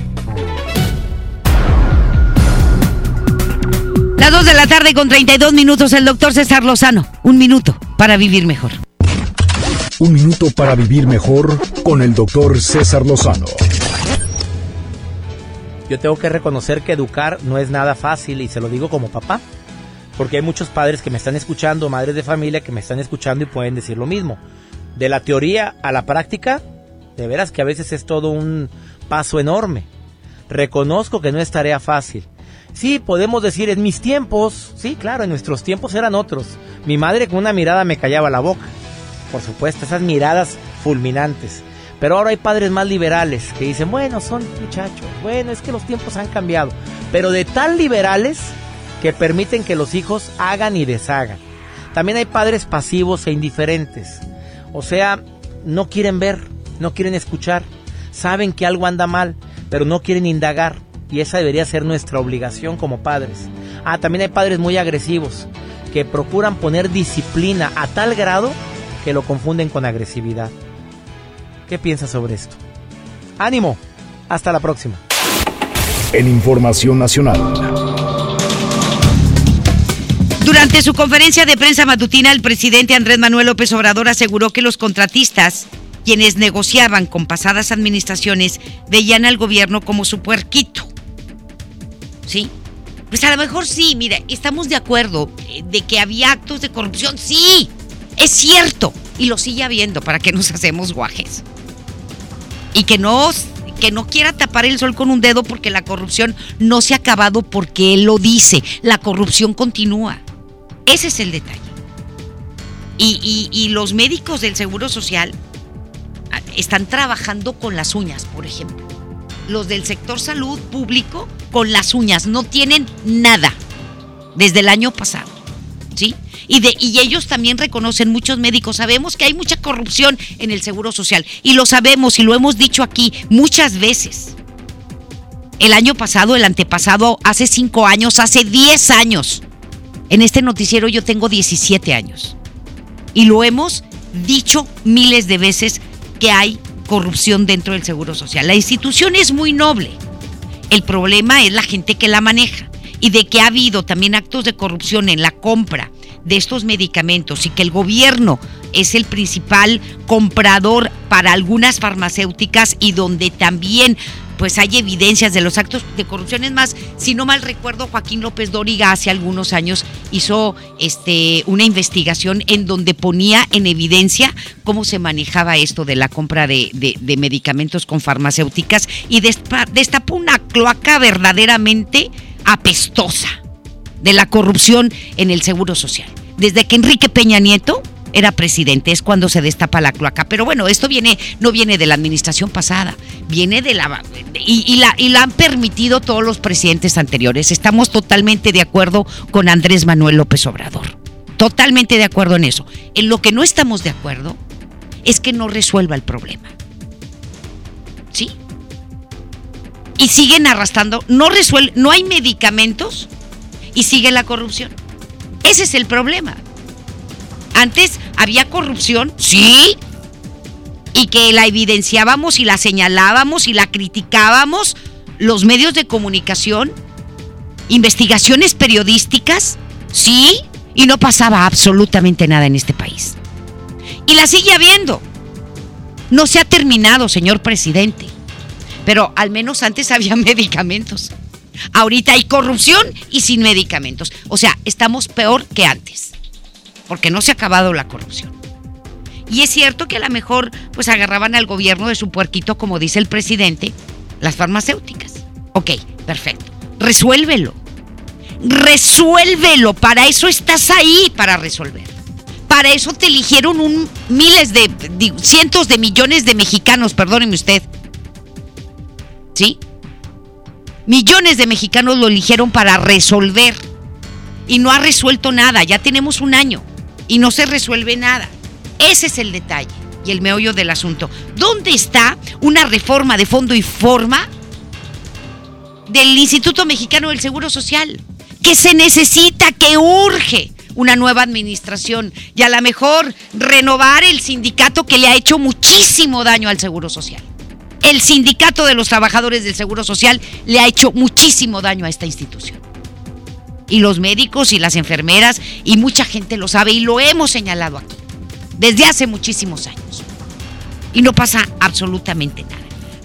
2 de la tarde con 32 minutos, el doctor César Lozano. Un minuto. para vivir mejor. Un minuto para vivir mejor con el doctor César Lozano. Yo tengo que reconocer que educar no es nada fácil y se lo digo como papá. Porque hay muchos padres que me están escuchando, madres de familia que me están escuchando y pueden decir lo mismo. De la teoría a la práctica, de veras que a veces es todo un paso enorme. Reconozco que no es tarea fácil. Sí, podemos decir en mis tiempos, sí, claro, en nuestros tiempos eran otros. Mi madre con una mirada me callaba la boca. Por supuesto, esas miradas fulminantes. Pero ahora hay padres más liberales que dicen, bueno, son muchachos, bueno, es que los tiempos han cambiado. Pero de tan liberales que permiten que los hijos hagan y deshagan. También hay padres pasivos e indiferentes. O sea, no quieren ver, no quieren escuchar, saben que algo anda mal, pero no quieren indagar. Y esa debería ser nuestra obligación como padres. Ah, también hay padres muy agresivos que procuran poner disciplina a tal grado que lo confunden con agresividad. ¿Qué piensas sobre esto? Ánimo. Hasta la próxima. En Información Nacional. Durante su conferencia de prensa matutina, el presidente Andrés Manuel López Obrador aseguró que los contratistas, quienes negociaban con pasadas administraciones, veían al gobierno como su puerquito. ¿Sí? Pues a lo mejor sí, mira, estamos de acuerdo eh, de que había actos de corrupción, sí, es cierto, y lo sigue habiendo, para que <laughs> nos hacemos guajes. Y que no, que no quiera tapar el sol con un dedo porque la corrupción no se ha acabado porque él lo dice, la corrupción continúa. Ese es el detalle. Y, y, los médicos del Seguro Social ah, están trabajando con las uñas, por ejemplo. Los del sector salud público con las uñas no tienen nada desde el año pasado. ¿Sí? Y, y ellos también reconocen, muchos médicos, sabemos que hay mucha corrupción en el Seguro Social. Y lo sabemos y lo hemos dicho aquí muchas veces. El año pasado, el antepasado, hace cinco años, hace diez años en este noticiero yo tengo 17 años y lo hemos dicho miles de veces que hay corrupción dentro del Seguro Social. La institución es muy noble. El problema es la gente que la maneja y de que ha habido también actos de corrupción en la compra de estos medicamentos y que el gobierno es el principal comprador para algunas farmacéuticas y donde también pues hay evidencias de los actos de corrupción. Es más, si no mal recuerdo, Joaquín López Dóriga hace algunos años hizo este, una investigación en donde ponía en evidencia cómo se manejaba esto de la compra de, medicamentos con farmacéuticas y destapó una cloaca verdaderamente apestosa de la corrupción en el Seguro Social. Desde que Enrique Peña Nieto era presidente, es cuando se destapa la cloaca. Pero bueno, esto viene, no viene de la administración pasada, viene de la y, la y la han permitido todos los presidentes anteriores. Estamos totalmente de acuerdo con Andrés Manuel López Obrador. Totalmente de acuerdo en eso. En lo que no estamos de acuerdo es que no resuelva el problema. ¿Sí? Y siguen arrastrando, no resuelve, no hay medicamentos y sigue la corrupción. Ese es el problema. Antes había corrupción, sí, y que la evidenciábamos y la señalábamos y la criticábamos los medios de comunicación, investigaciones periodísticas, sí, y no pasaba absolutamente nada en este país. Y la sigue habiendo. No se ha terminado, señor presidente. Pero al menos antes había <laughs> medicamentos. Ahorita hay corrupción y sin medicamentos. O sea, estamos peor que antes porque no se ha acabado la corrupción. Y es cierto que a lo mejor pues agarraban al gobierno de su puerquito, como dice el presidente, las farmacéuticas. Ok, perfecto. Resuélvelo. Resuélvelo. Para eso estás ahí, para resolver. Para eso te eligieron un miles de, cientos de millones de mexicanos, perdóneme usted. ¿Sí? Millones de mexicanos lo eligieron para resolver. Y no ha resuelto nada. Ya tenemos un año y no se resuelve nada. Ese es el detalle y el meollo del asunto. ¿Dónde está una reforma de fondo y forma del Instituto Mexicano del Seguro Social? Que se necesita, que urge una nueva administración y a lo mejor renovar el sindicato que le ha hecho muchísimo daño al Seguro Social. El sindicato de los trabajadores del Seguro Social le ha hecho muchísimo daño a esta institución. Y los médicos y las enfermeras y mucha gente lo sabe y lo hemos señalado aquí desde hace muchísimos años. Y no pasa absolutamente nada.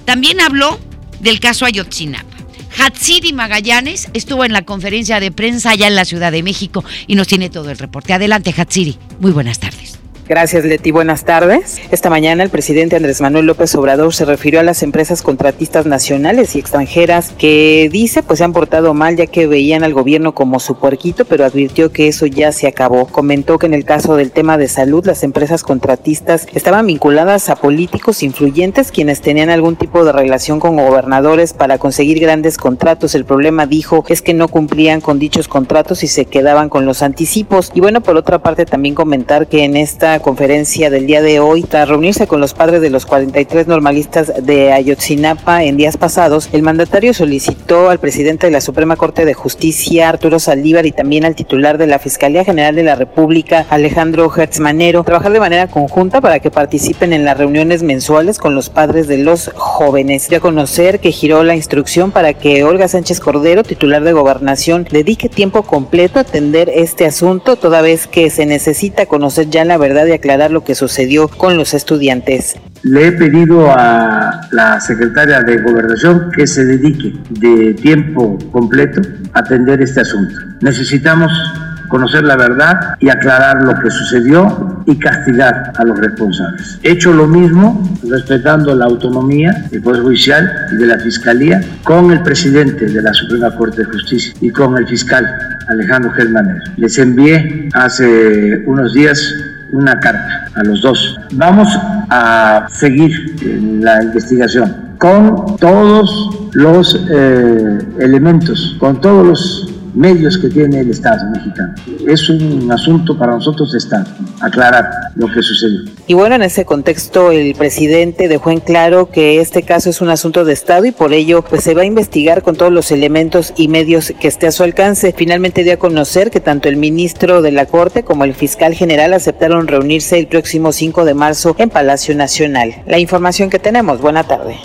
También habló del caso Ayotzinapa. Hatsiri Magallanes estuvo en la conferencia de prensa allá en la Ciudad de México y nos tiene todo el reporte. Adelante, Hatsiri. Muy buenas tardes. Gracias, Leti. Buenas tardes. Esta mañana el presidente Andrés Manuel López Obrador se refirió a las empresas contratistas nacionales y extranjeras que dice pues se han portado mal ya que veían al gobierno como su puerquito, pero advirtió que eso ya se acabó. Comentó que en el caso del tema de salud las empresas contratistas estaban vinculadas a políticos influyentes quienes tenían algún tipo de relación con gobernadores para conseguir grandes contratos. El problema, dijo, es que no cumplían con dichos contratos y se quedaban con los anticipos. Y bueno, por otra parte también comentar que en esta conferencia del día de hoy, tras reunirse con los padres de los 43 normalistas de Ayotzinapa en días pasados, el mandatario solicitó al presidente de la Suprema Corte de Justicia, Arturo Saldívar, y también al titular de la Fiscalía General de la República, Alejandro Hertzmanero, trabajar de manera conjunta para que participen en las reuniones mensuales con los padres de los jóvenes. Ya conocer que giró la instrucción para que Olga Sánchez Cordero, titular de Gobernación, dedique tiempo completo a atender este asunto, toda vez que se necesita conocer ya la verdad de aclarar lo que sucedió con los estudiantes. Le he pedido a la secretaria de Gobernación que se dedique de tiempo completo a atender este asunto. Necesitamos conocer la verdad y aclarar lo que sucedió y castigar a los responsables. He hecho lo mismo, respetando la autonomía del Poder Judicial y de la Fiscalía, con el presidente de la Suprema Corte de Justicia y con el fiscal Alejandro Germaner. Les envié hace unos días una carta a los dos. Vamos a seguir la investigación con todos los eh, elementos, con todos los medios que tiene el Estado mexicano. Es un asunto para nosotros de Estado, aclarar lo que sucedió. Y bueno, en ese contexto el presidente dejó en claro que este caso es un asunto de Estado y por ello pues se va a investigar con todos los elementos y medios que esté a su alcance. Finalmente dio a conocer que tanto el ministro de la Corte como el fiscal general aceptaron reunirse el próximo 5 de marzo en Palacio Nacional. La información que tenemos. Buena tarde.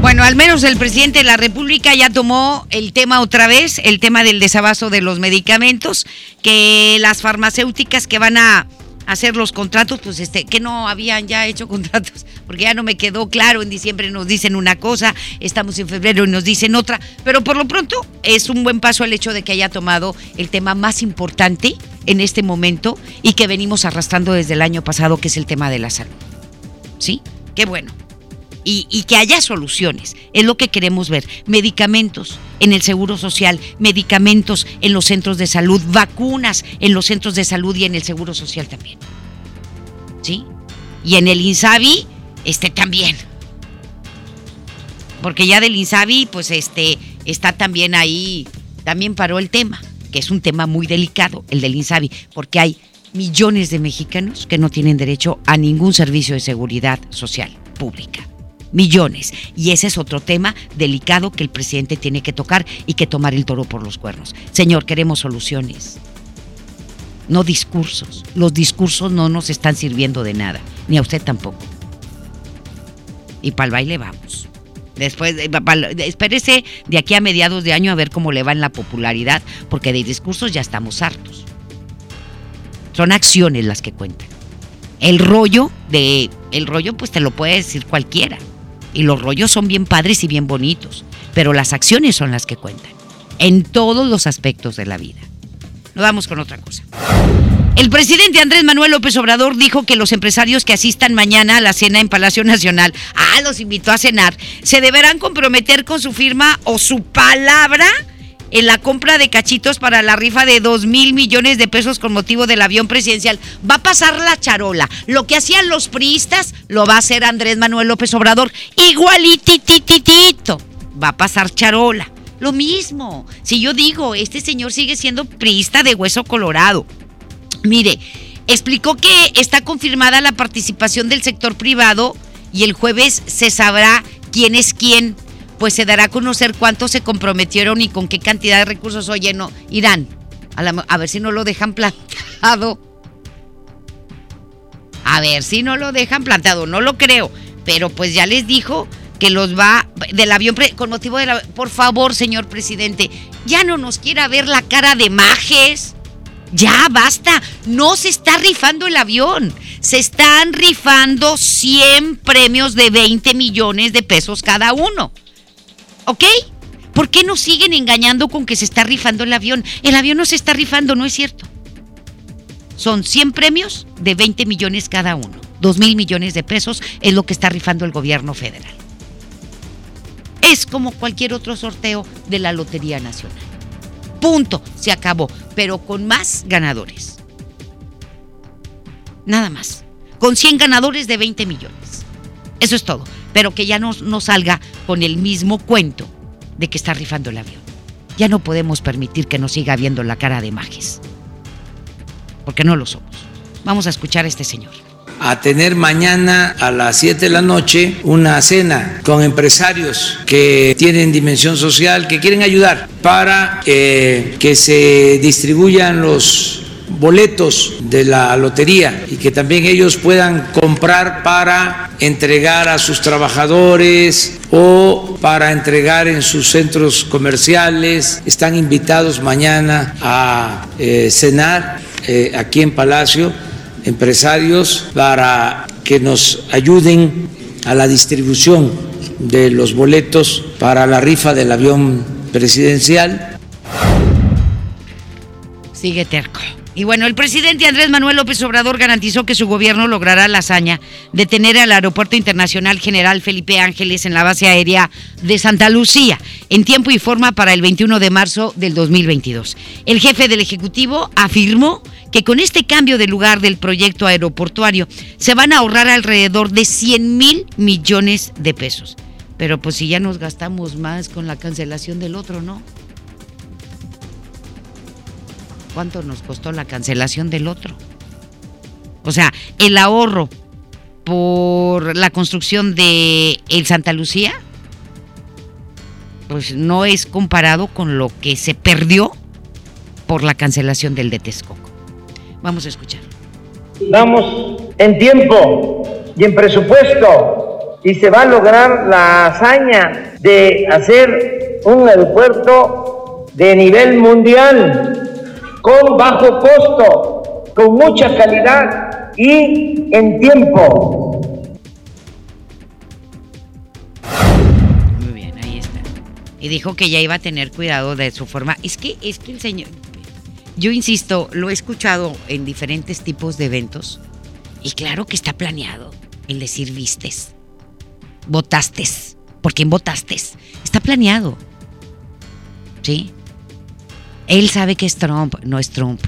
Bueno, al menos el presidente de la República ya tomó el tema otra vez, el tema del desabasto de los medicamentos, que las farmacéuticas que van a hacer los contratos, pues este, que no habían ya hecho <laughs> contratos, porque ya no me quedó claro, en diciembre nos dicen una cosa, estamos en febrero y nos dicen otra, pero por lo pronto es un buen paso el hecho de que haya tomado el tema más importante en este momento y que venimos arrastrando desde el año pasado, que es el tema de la salud. ¿Sí? Qué bueno y, que haya soluciones. Es lo que queremos ver. Medicamentos en el Seguro Social, medicamentos en los centros de salud, vacunas en los centros de salud y en el Seguro Social también. ¿Sí? Y en el INSABI, este también. Porque ya del INSABI, pues este, está también ahí, también paró el tema, que es un tema muy delicado, el del INSABI, porque hay millones de mexicanos que no tienen derecho a ningún servicio de seguridad social pública millones. Y ese es otro tema delicado que el presidente tiene que tocar y que tomar el toro por los cuernos. Señor, queremos soluciones, no discursos. Los discursos no nos están sirviendo de nada, ni a usted tampoco. Y para el baile vamos. Después, eh, espérese de aquí a mediados de año a ver cómo le va en la popularidad, porque de discursos ya estamos hartos. Son acciones las que cuentan. El rollo de el rollo pues te lo puede decir cualquiera. Y los rollos son bien padres y bien bonitos, pero las acciones son las que cuentan, en todos los aspectos de la vida. Nos vamos con otra cosa. El presidente Andrés Manuel López Obrador dijo que los empresarios que asistan mañana a la cena en Palacio Nacional, ah, los invitó a cenar, se deberán comprometer con su firma o su palabra en la compra de cachitos para la rifa de 2 mil millones de pesos con motivo del avión presidencial. Va a pasar la charola. Lo que hacían los priistas lo va a hacer Andrés Manuel López Obrador. Igualitititito. Va a pasar charola. Lo mismo. Si yo digo, este señor sigue siendo priista de hueso colorado. Mire, explicó que está confirmada la participación del sector privado y el jueves se sabrá quién es quién pues se dará a conocer cuántos se comprometieron y con qué cantidad de recursos. Oye, no, irán, a, ver si no lo dejan plantado. A ver si no lo dejan plantado, no lo creo. Pero pues ya les dijo que los va del avión con motivo de la... Por favor, señor presidente, ya no nos quiera ver la cara de majes. Ya, basta. No se está rifando el avión. Se están rifando 100 premios de 20 millones de pesos cada uno. ¿Ok? ¿Por qué nos siguen engañando con que se está rifando el avión? El avión no se está rifando, no es cierto. Son 100 premios de 20 millones cada uno. 2 mil millones de pesos es lo que está rifando el gobierno federal. Es como cualquier otro sorteo de la Lotería Nacional. Punto, se acabó, pero con más ganadores. Nada más. Con 100 ganadores de 20 millones. Eso es todo. Pero que ya no, no salga con el mismo cuento de que está rifando el avión. Ya no podemos permitir que nos siga viendo la cara de majes. Porque no lo somos. Vamos a escuchar a este señor a tener mañana a las 7 de la noche una cena con empresarios que tienen dimensión social, que quieren ayudar para eh, que se distribuyan los boletos de la lotería y que también ellos puedan comprar para entregar a sus trabajadores o para entregar en sus centros comerciales. Están invitados mañana a eh, cenar eh, aquí en Palacio empresarios para que nos ayuden a la distribución de los boletos para la rifa del avión presidencial. Sigue terco. Y bueno, el presidente Andrés Manuel López Obrador garantizó que su gobierno logrará la hazaña de tener al Aeropuerto Internacional General Felipe Ángeles en la base aérea de Santa Lucía en tiempo y forma para el 21 de marzo del 2022. El jefe del Ejecutivo afirmó que con este cambio de lugar del proyecto aeroportuario se van a ahorrar alrededor de 100 mil millones de pesos. Pero pues si ya nos gastamos más con la cancelación del otro, ¿no? Cuánto nos costó la cancelación del otro. O sea, el ahorro por la construcción de el Santa Lucía, pues no es comparado con lo que se perdió por la cancelación del de Texcoco. Vamos a escuchar. Vamos en tiempo y en presupuesto y se va a lograr la hazaña de hacer un aeropuerto de nivel mundial con bajo costo, con mucha calidad y en tiempo. Muy bien, ahí está. Y dijo que ya iba a tener cuidado de su forma. Es que, es que el señor, yo insisto, lo he escuchado en diferentes tipos de eventos y claro que está planeado el decir vistes, votastes. ¿Por quién votaste? Está planeado. ¿Sí? Él sabe que es Trump, no es Trump.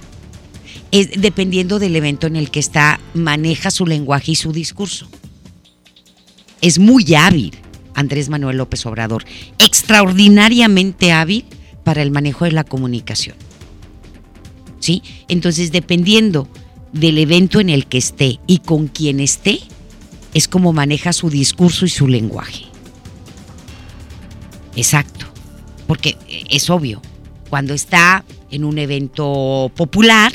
Es, dependiendo del evento en el que está, maneja su lenguaje y su discurso. Es muy hábil Andrés Manuel López Obrador, extraordinariamente hábil para el manejo de la comunicación. ¿Sí? Entonces, dependiendo del evento en el que esté y con quien esté, es como maneja su discurso y su lenguaje. Exacto. Porque es obvio, cuando está en un evento popular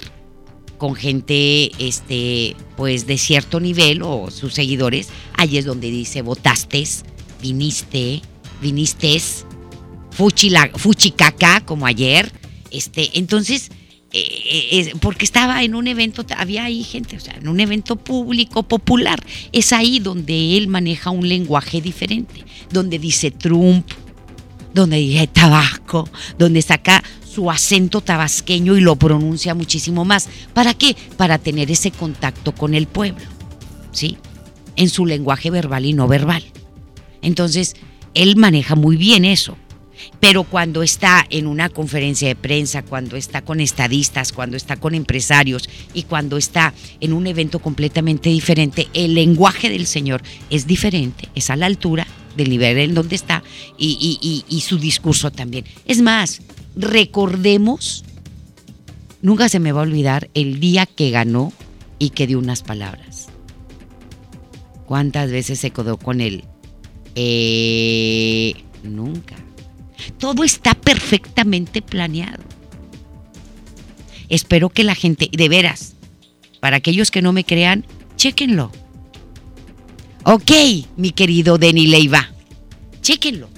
con gente este pues de cierto nivel o sus seguidores, ahí es donde dice votaste, viniste, viniste, fuchicaca como ayer, este, entonces eh, eh, porque estaba en un evento, había ahí gente, o sea, en un evento público, popular. Es ahí donde él maneja un lenguaje diferente, donde dice Trump, donde dice Tabasco, donde saca su acento tabasqueño y lo pronuncia muchísimo más. ¿Para qué? Para tener ese contacto con el pueblo, ¿sí? En su lenguaje verbal y no verbal. Entonces, él maneja muy bien eso. Pero cuando está en una conferencia de prensa, cuando está con estadistas, cuando está con empresarios y cuando está en un evento completamente diferente, el lenguaje del Señor es diferente, es a la altura del nivel en donde está y, su discurso también. Es más, recordemos, nunca se me va a olvidar el día que ganó y que dio unas palabras. ¿Cuántas veces se quedó con él? Eh, nunca. Todo está perfectamente planeado. Espero que la gente, de veras, para aquellos que no me crean, chéquenlo. Ok, mi querido Denny Leiva, chéquenlo.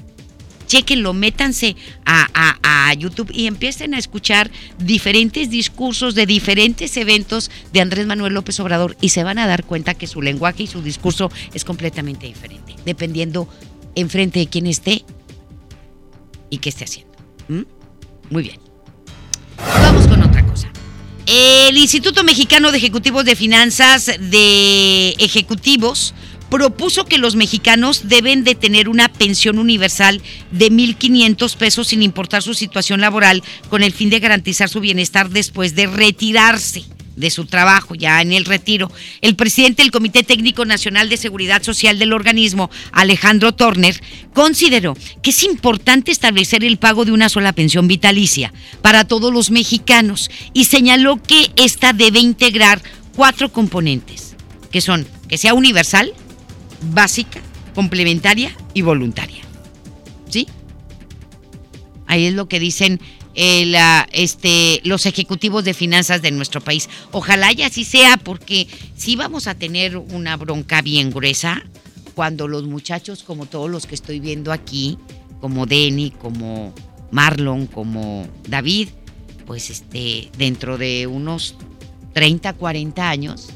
chequenlo, métanse a, a, a, YouTube y empiecen a escuchar diferentes discursos de diferentes eventos de Andrés Manuel López Obrador y se van a dar cuenta que su lenguaje y su discurso es completamente diferente, dependiendo enfrente de quién esté y qué esté haciendo. Muy bien. Vamos con otra cosa. El Instituto Mexicano de Ejecutivos de Finanzas de Ejecutivos propuso que los mexicanos deben de tener una pensión universal de 1.500 pesos sin importar su situación laboral con el fin de garantizar su bienestar después de retirarse de su trabajo ya en el retiro. El presidente del Comité Técnico Nacional de Seguridad Social del organismo, Alejandro Torner, consideró que es importante establecer el pago de una sola pensión vitalicia para todos los mexicanos y señaló que esta debe integrar cuatro componentes, que son que sea universal, básica, complementaria y voluntaria. ¿Sí? Ahí es lo que dicen el, este, los ejecutivos de finanzas de nuestro país. Ojalá y así sea, porque sí vamos a tener una bronca bien gruesa cuando los muchachos, como todos los que estoy viendo aquí, como Denny, como Marlon, como David, pues este, dentro de unos 30, 40 años,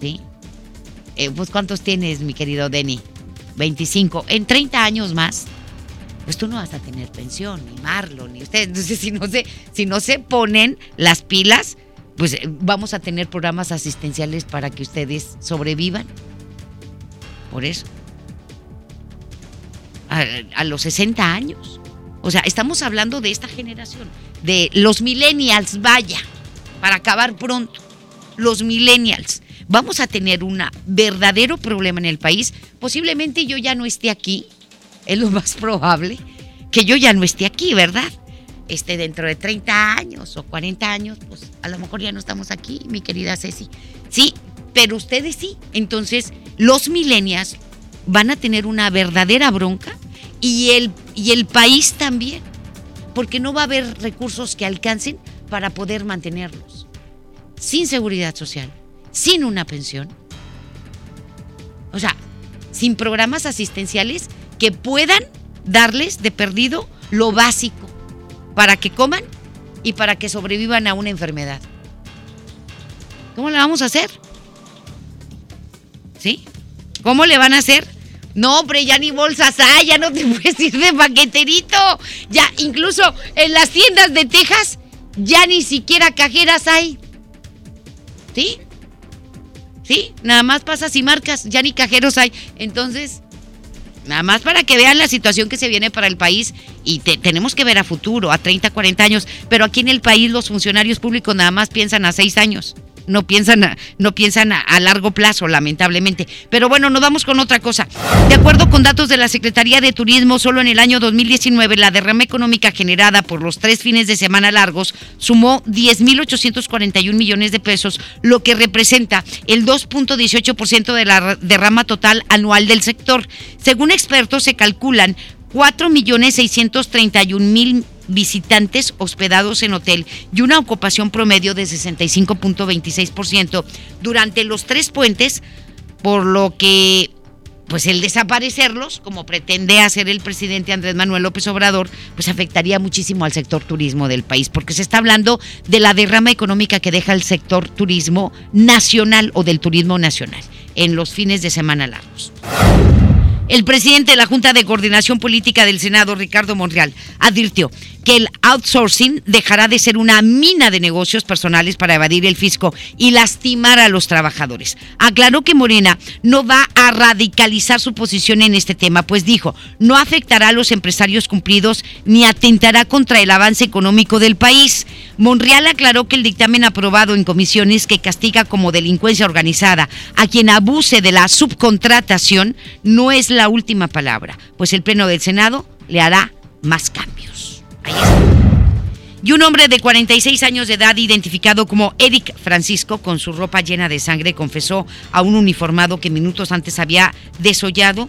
¿sí? Eh, pues ¿cuántos tienes, mi querido Denny? 25. En 30 años más, pues tú no vas a tener pensión, ni Marlon, ni ustedes. Entonces, si no se, si no se ponen las pilas, pues eh, vamos a tener programas asistenciales para que ustedes sobrevivan. Por eso. A, a los 60 años. O sea, estamos hablando de esta generación, de los millennials, vaya, para acabar pronto. Los millennials. Vamos a tener un verdadero problema en el país. Posiblemente yo ya no esté aquí es lo más probable que yo ya no esté aquí, ¿verdad? Este, dentro de 30 años o 40 años, pues a lo mejor ya no estamos aquí, mi querida Ceci. Sí, pero ustedes sí. Entonces, los millennials van a tener una verdadera bronca y el, y el país también, porque no va a haber recursos que alcancen para poder mantenerlos. Sin seguridad social, sin una pensión. O sea, sin programas asistenciales que puedan darles de perdido lo básico para que coman y para que sobrevivan a una enfermedad. ¿Cómo le vamos a hacer? ¿Sí? ¿Cómo le van a hacer? No, hombre, ya ni bolsas hay, ya no te <laughs> puedes ir de paqueterito. Ya, incluso en las tiendas de Texas, ya ni siquiera cajeras hay. ¿Sí? ¿Sí? Nada más pasas y marcas, ya ni cajeros hay. Entonces, Nada más para que vean la situación que se viene para el país y tenemos que ver a futuro, a 30, 40 años, pero aquí en el país los funcionarios públicos nada más piensan a 6 años no piensan, a, no piensan a, largo plazo, lamentablemente. Pero bueno, nos vamos con otra cosa. De acuerdo con datos de la Secretaría de Turismo, solo en el año 2019 la derrama económica generada por los tres fines de semana largos sumó 10.841 millones de pesos, lo que representa el 2.18% de la derrama total anual del sector. Según expertos, se calculan 4.631.000 visitantes hospedados en hotel y una ocupación promedio de 65.26% durante los tres puentes, por lo que pues el desaparecerlos, como pretende hacer el presidente Andrés Manuel López Obrador, pues afectaría muchísimo al sector turismo del país, porque se está hablando de la derrama económica que deja el sector turismo nacional o del turismo nacional en los fines de semana largos. El presidente de la Junta de Coordinación Política del Senado, Ricardo Monreal, advirtió que el outsourcing dejará de ser una mina de negocios personales para evadir el fisco y lastimar a los trabajadores. Aclaró que Morena no va a radicalizar su posición en este tema, pues dijo, no afectará a los empresarios cumplidos ni atentará contra el avance económico del país. Monreal aclaró que el dictamen aprobado en comisiones que castiga como delincuencia organizada a quien abuse de la subcontratación no es la última palabra, pues el Pleno del Senado le hará más cambios. Y un hombre de 46 años de edad, identificado como Eric Francisco, con su ropa llena de sangre, confesó a un uniformado que minutos antes había desollado.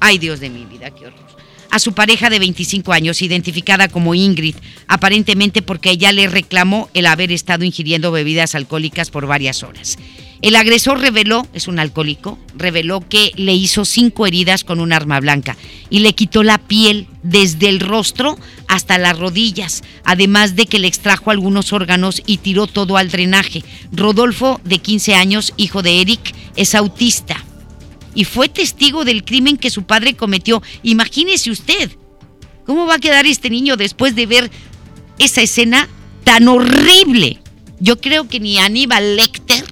Ay, Dios de mi vida, qué horror. A su pareja de 25 años, identificada como Ingrid, aparentemente porque ella le reclamó el haber estado ingiriendo bebidas alcohólicas por varias horas. El agresor reveló, es un alcohólico, reveló que le hizo cinco heridas con un arma blanca y le quitó la piel desde el rostro hasta las rodillas, además de que le extrajo algunos órganos y tiró todo al drenaje. Rodolfo, de 15 años, hijo de Eric, es autista y fue testigo del crimen que su padre cometió. Imagínese usted, ¿cómo va a quedar este niño después de ver esa escena tan horrible? Yo creo que ni Aníbal Lecter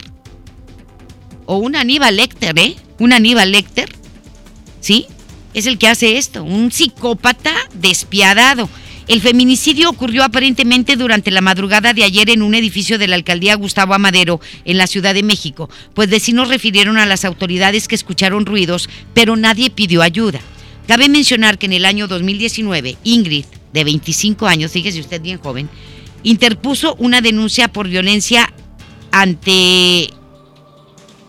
o un Aníbal Lecter, ¿eh? Un Aníbal Lecter, ¿sí? Es el que hace esto, un psicópata despiadado. El feminicidio ocurrió aparentemente durante la madrugada de ayer en un edificio de la alcaldía Gustavo Amadero, en la Ciudad de México, pues vecinos refirieron a las autoridades que escucharon ruidos, pero nadie pidió ayuda. Cabe mencionar que en el año 2019, Ingrid, de 25 años, fíjese usted bien joven, interpuso una denuncia por violencia ante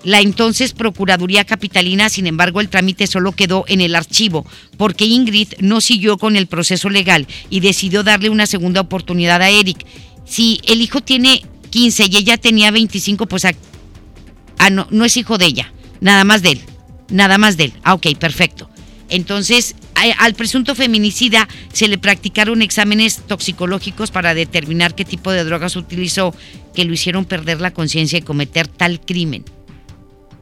la entonces Procuraduría Capitalina, sin embargo, el trámite solo quedó en el archivo, porque Ingrid no siguió con el proceso legal y decidió darle una segunda oportunidad a Eric. Si el hijo tiene 15 y ella tenía 25, pues ah, no, no es hijo de ella, nada más de él, nada más de él. Ah, ok, perfecto. Entonces, al presunto feminicida se le practicaron exámenes toxicológicos para determinar qué tipo de drogas utilizó que lo hicieron perder la conciencia y cometer tal crimen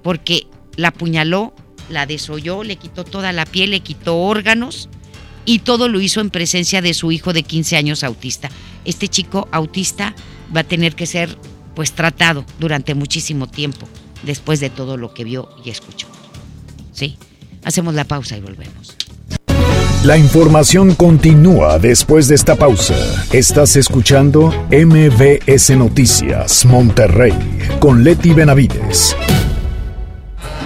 porque la apuñaló, la desolló, le quitó toda la piel, le quitó órganos y todo lo hizo en presencia de su hijo de 15 años autista. Este chico autista va a tener que ser pues tratado durante muchísimo tiempo después de todo lo que vio y escuchó. ¿Sí? Hacemos la pausa y volvemos. La información continúa después de esta pausa. Estás escuchando MBS Noticias Monterrey con Leti Benavides.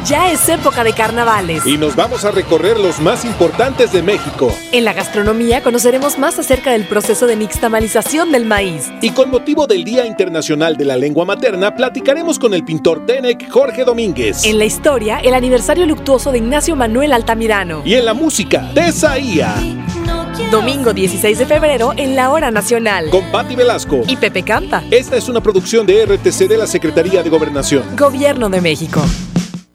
Ya es época de carnavales. Y nos vamos a recorrer los más importantes de México. En la gastronomía conoceremos más acerca del proceso de nixtamalización del maíz. Y con motivo del Día Internacional de la Lengua Materna, platicaremos con el pintor Tenec Jorge Domínguez. En la historia, el aniversario luctuoso de Ignacio Manuel Altamirano. Y en la música, Tesaía. Domingo 16 de febrero en la Hora Nacional. Con Patti Velasco. Y Pepe Campa. Esta es una producción de RTC de la Secretaría de Gobernación. Gobierno de México.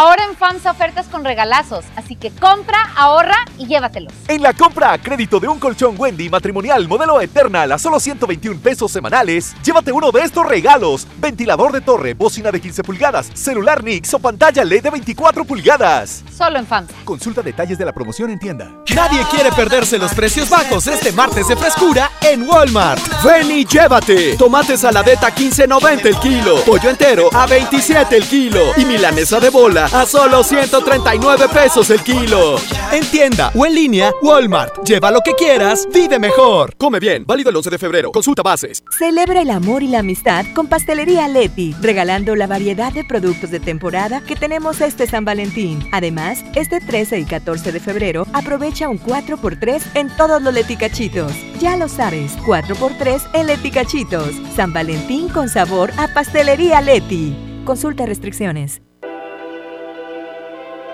Ahora en FAMSA ofertas con regalazos, así que compra, ahorra y llévatelos. En la compra a crédito de un colchón Wendy matrimonial modelo Eternal a solo 121 pesos semanales, llévate uno de estos regalos: ventilador de torre, bocina de 15 pulgadas, celular Nix o pantalla LED de 24 pulgadas. Solo en FAMSA. Consulta detalles de la promoción en tienda. Nadie quiere perderse los precios bajos este martes de frescura en Walmart. Ven y llévate. Tomate saladeta 15.90 el kilo, pollo entero a 27 el kilo y milanesa de bola a solo 139 pesos el kilo. En tienda o en línea, Walmart. Lleva lo que quieras, vive mejor. Come bien, válido el 11 de febrero. Consulta bases. Celebra el amor y la amistad con Pastelería Leti, regalando la variedad de productos de temporada que tenemos este San Valentín. Además, este 13 y 14 de febrero, aprovecha un 4x3 en todos los leticachitos. Ya lo sabes, 4x3 en leticachitos. San Valentín con sabor a Pastelería Leti. Consulta restricciones.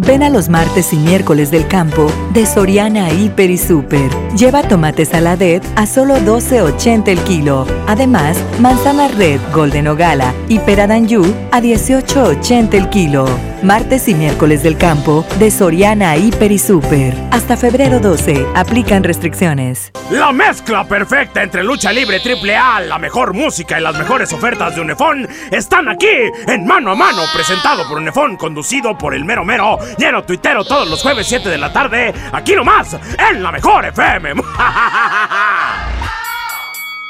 Ven a los martes y miércoles del campo de Soriana Hiper y Super. Lleva tomate saladet a solo 12.80 el kilo. Además, manzana red, golden o gala y peradanyu a 18.80 el kilo. Martes y miércoles del campo de Soriana Hiper y Super. Hasta febrero 12. Aplican restricciones. La mezcla perfecta entre lucha libre triple A, la mejor música y las mejores ofertas de Unefón están aquí en Mano a Mano, presentado por Unefón, conducido por el mero mero, lleno tuitero todos los jueves 7 de la tarde, aquí nomás, en la mejor FM. <laughs>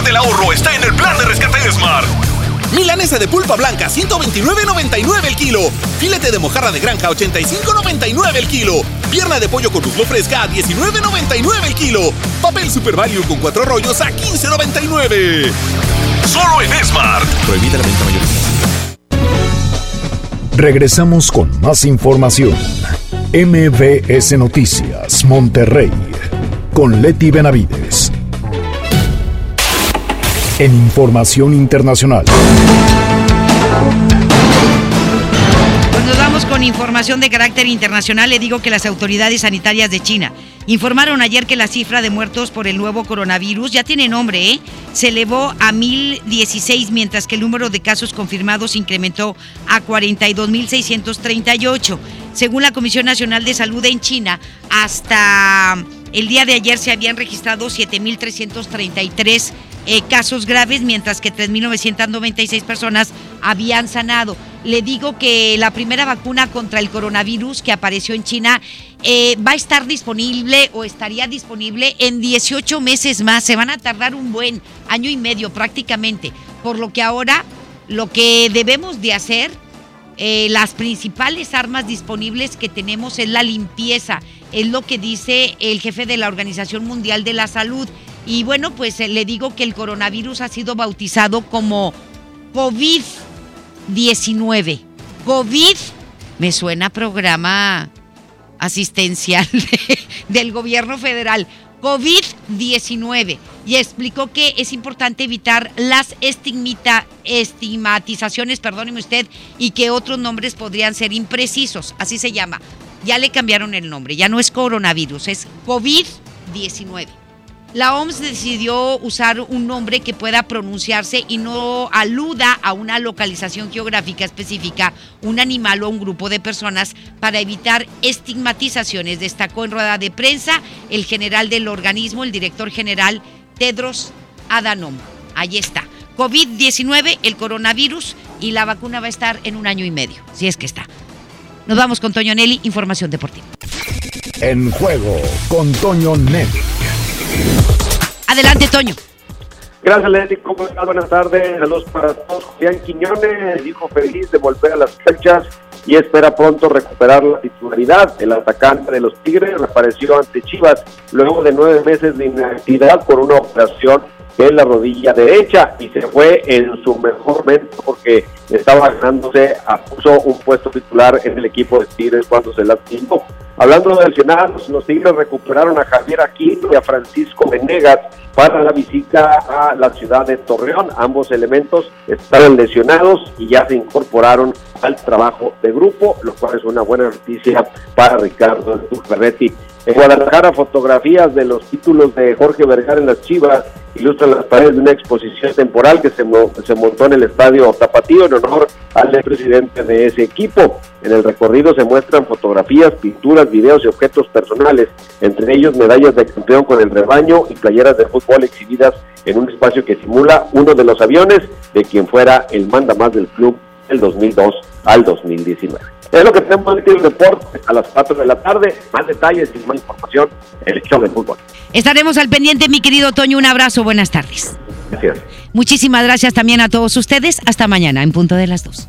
Poder del ahorro está en el plan de rescate Smart. Milanesa de pulpa blanca 129.99 el kilo. Filete de mojarra de granja 85.99 el kilo. Pierna de pollo con muslo fresca a 19.99 el kilo. Papel Super Value con cuatro rollos a 15.99. Solo en Smart. Prohibida la venta mayorista. Regresamos con más información. MBS Noticias, Monterrey, con Leti Benavides. En información internacional. Pues nos vamos con información de carácter internacional. Le digo que las autoridades sanitarias de China informaron ayer que la cifra de muertos por el nuevo coronavirus ya tiene nombre, ¿eh? Se elevó a 1016, mientras que el número de casos confirmados incrementó a 42.638. Según la Comisión Nacional de Salud en China, hasta el día de ayer se habían registrado 7.333 eh, casos graves, mientras que 3.996 personas habían sanado. Le digo que la primera vacuna contra el coronavirus que apareció en China eh, va a estar disponible o estaría disponible en 18 meses más. Se van a tardar un buen año y medio prácticamente. Por lo que ahora lo que debemos de hacer, eh, las principales armas disponibles que tenemos es la limpieza. Es lo que dice el jefe de la Organización Mundial de la Salud. Y bueno, pues eh, le digo que el coronavirus ha sido bautizado como COVID-19. COVID me suena a programa asistencial <laughs> de- del gobierno federal. COVID-19 y explicó que es importante evitar las estigmita- estigmatizaciones, perdóneme usted, y que otros nombres podrían ser imprecisos, así se llama. Ya le cambiaron el nombre, ya no es coronavirus, es COVID-19. La OMS decidió usar un nombre que pueda pronunciarse y no aluda a una localización geográfica específica, un animal o un grupo de personas para evitar estigmatizaciones. Destacó en rueda de prensa el general del organismo, el director general Tedros Adhanom. Ahí está. COVID-19, el coronavirus y la vacuna va a estar en un año y medio, si es que está. Nos vamos con Toño Nelly, información deportiva. En juego con Toño Nelly. Adelante, Toño. Gracias, Leti. ¿Cómo estás? Buenas tardes. Saludos para todos. Julián Quiñones dijo feliz de volver a las canchas y espera pronto recuperar la titularidad. El atacante de los Tigres reapareció ante Chivas luego de nueve meses de inactividad por una operación en la rodilla derecha y se fue en su mejor momento porque estaba ganándose, puso un puesto titular en el equipo de Tigres cuando se lastimó. Hablando de lesionados, los Tigres recuperaron a Javier Aquino y a Francisco Venegas para la visita a la ciudad de Torreón. Ambos elementos estaban lesionados y ya se incorporaron al trabajo de grupo, lo cual es una buena noticia para Ricardo Ferretti. En Guadalajara, fotografías de los títulos de Jorge Vergara en las Chivas ilustran las paredes de una exposición temporal que se, se montó en el estadio Tapatío en honor al presidente de ese equipo. En el recorrido se muestran fotografías, pinturas, videos y objetos personales, entre ellos medallas de campeón con el rebaño y playeras de fútbol exhibidas en un espacio que simula uno de los aviones de quien fuera el manda más del club del 2002 al 2019. Es lo que tenemos en el deporte a las 4 de la tarde. Más detalles y más información en el show de fútbol. Estaremos al pendiente, mi querido Toño. Un abrazo, buenas tardes. Gracias. Muchísimas gracias también a todos ustedes. Hasta mañana, en punto de las dos.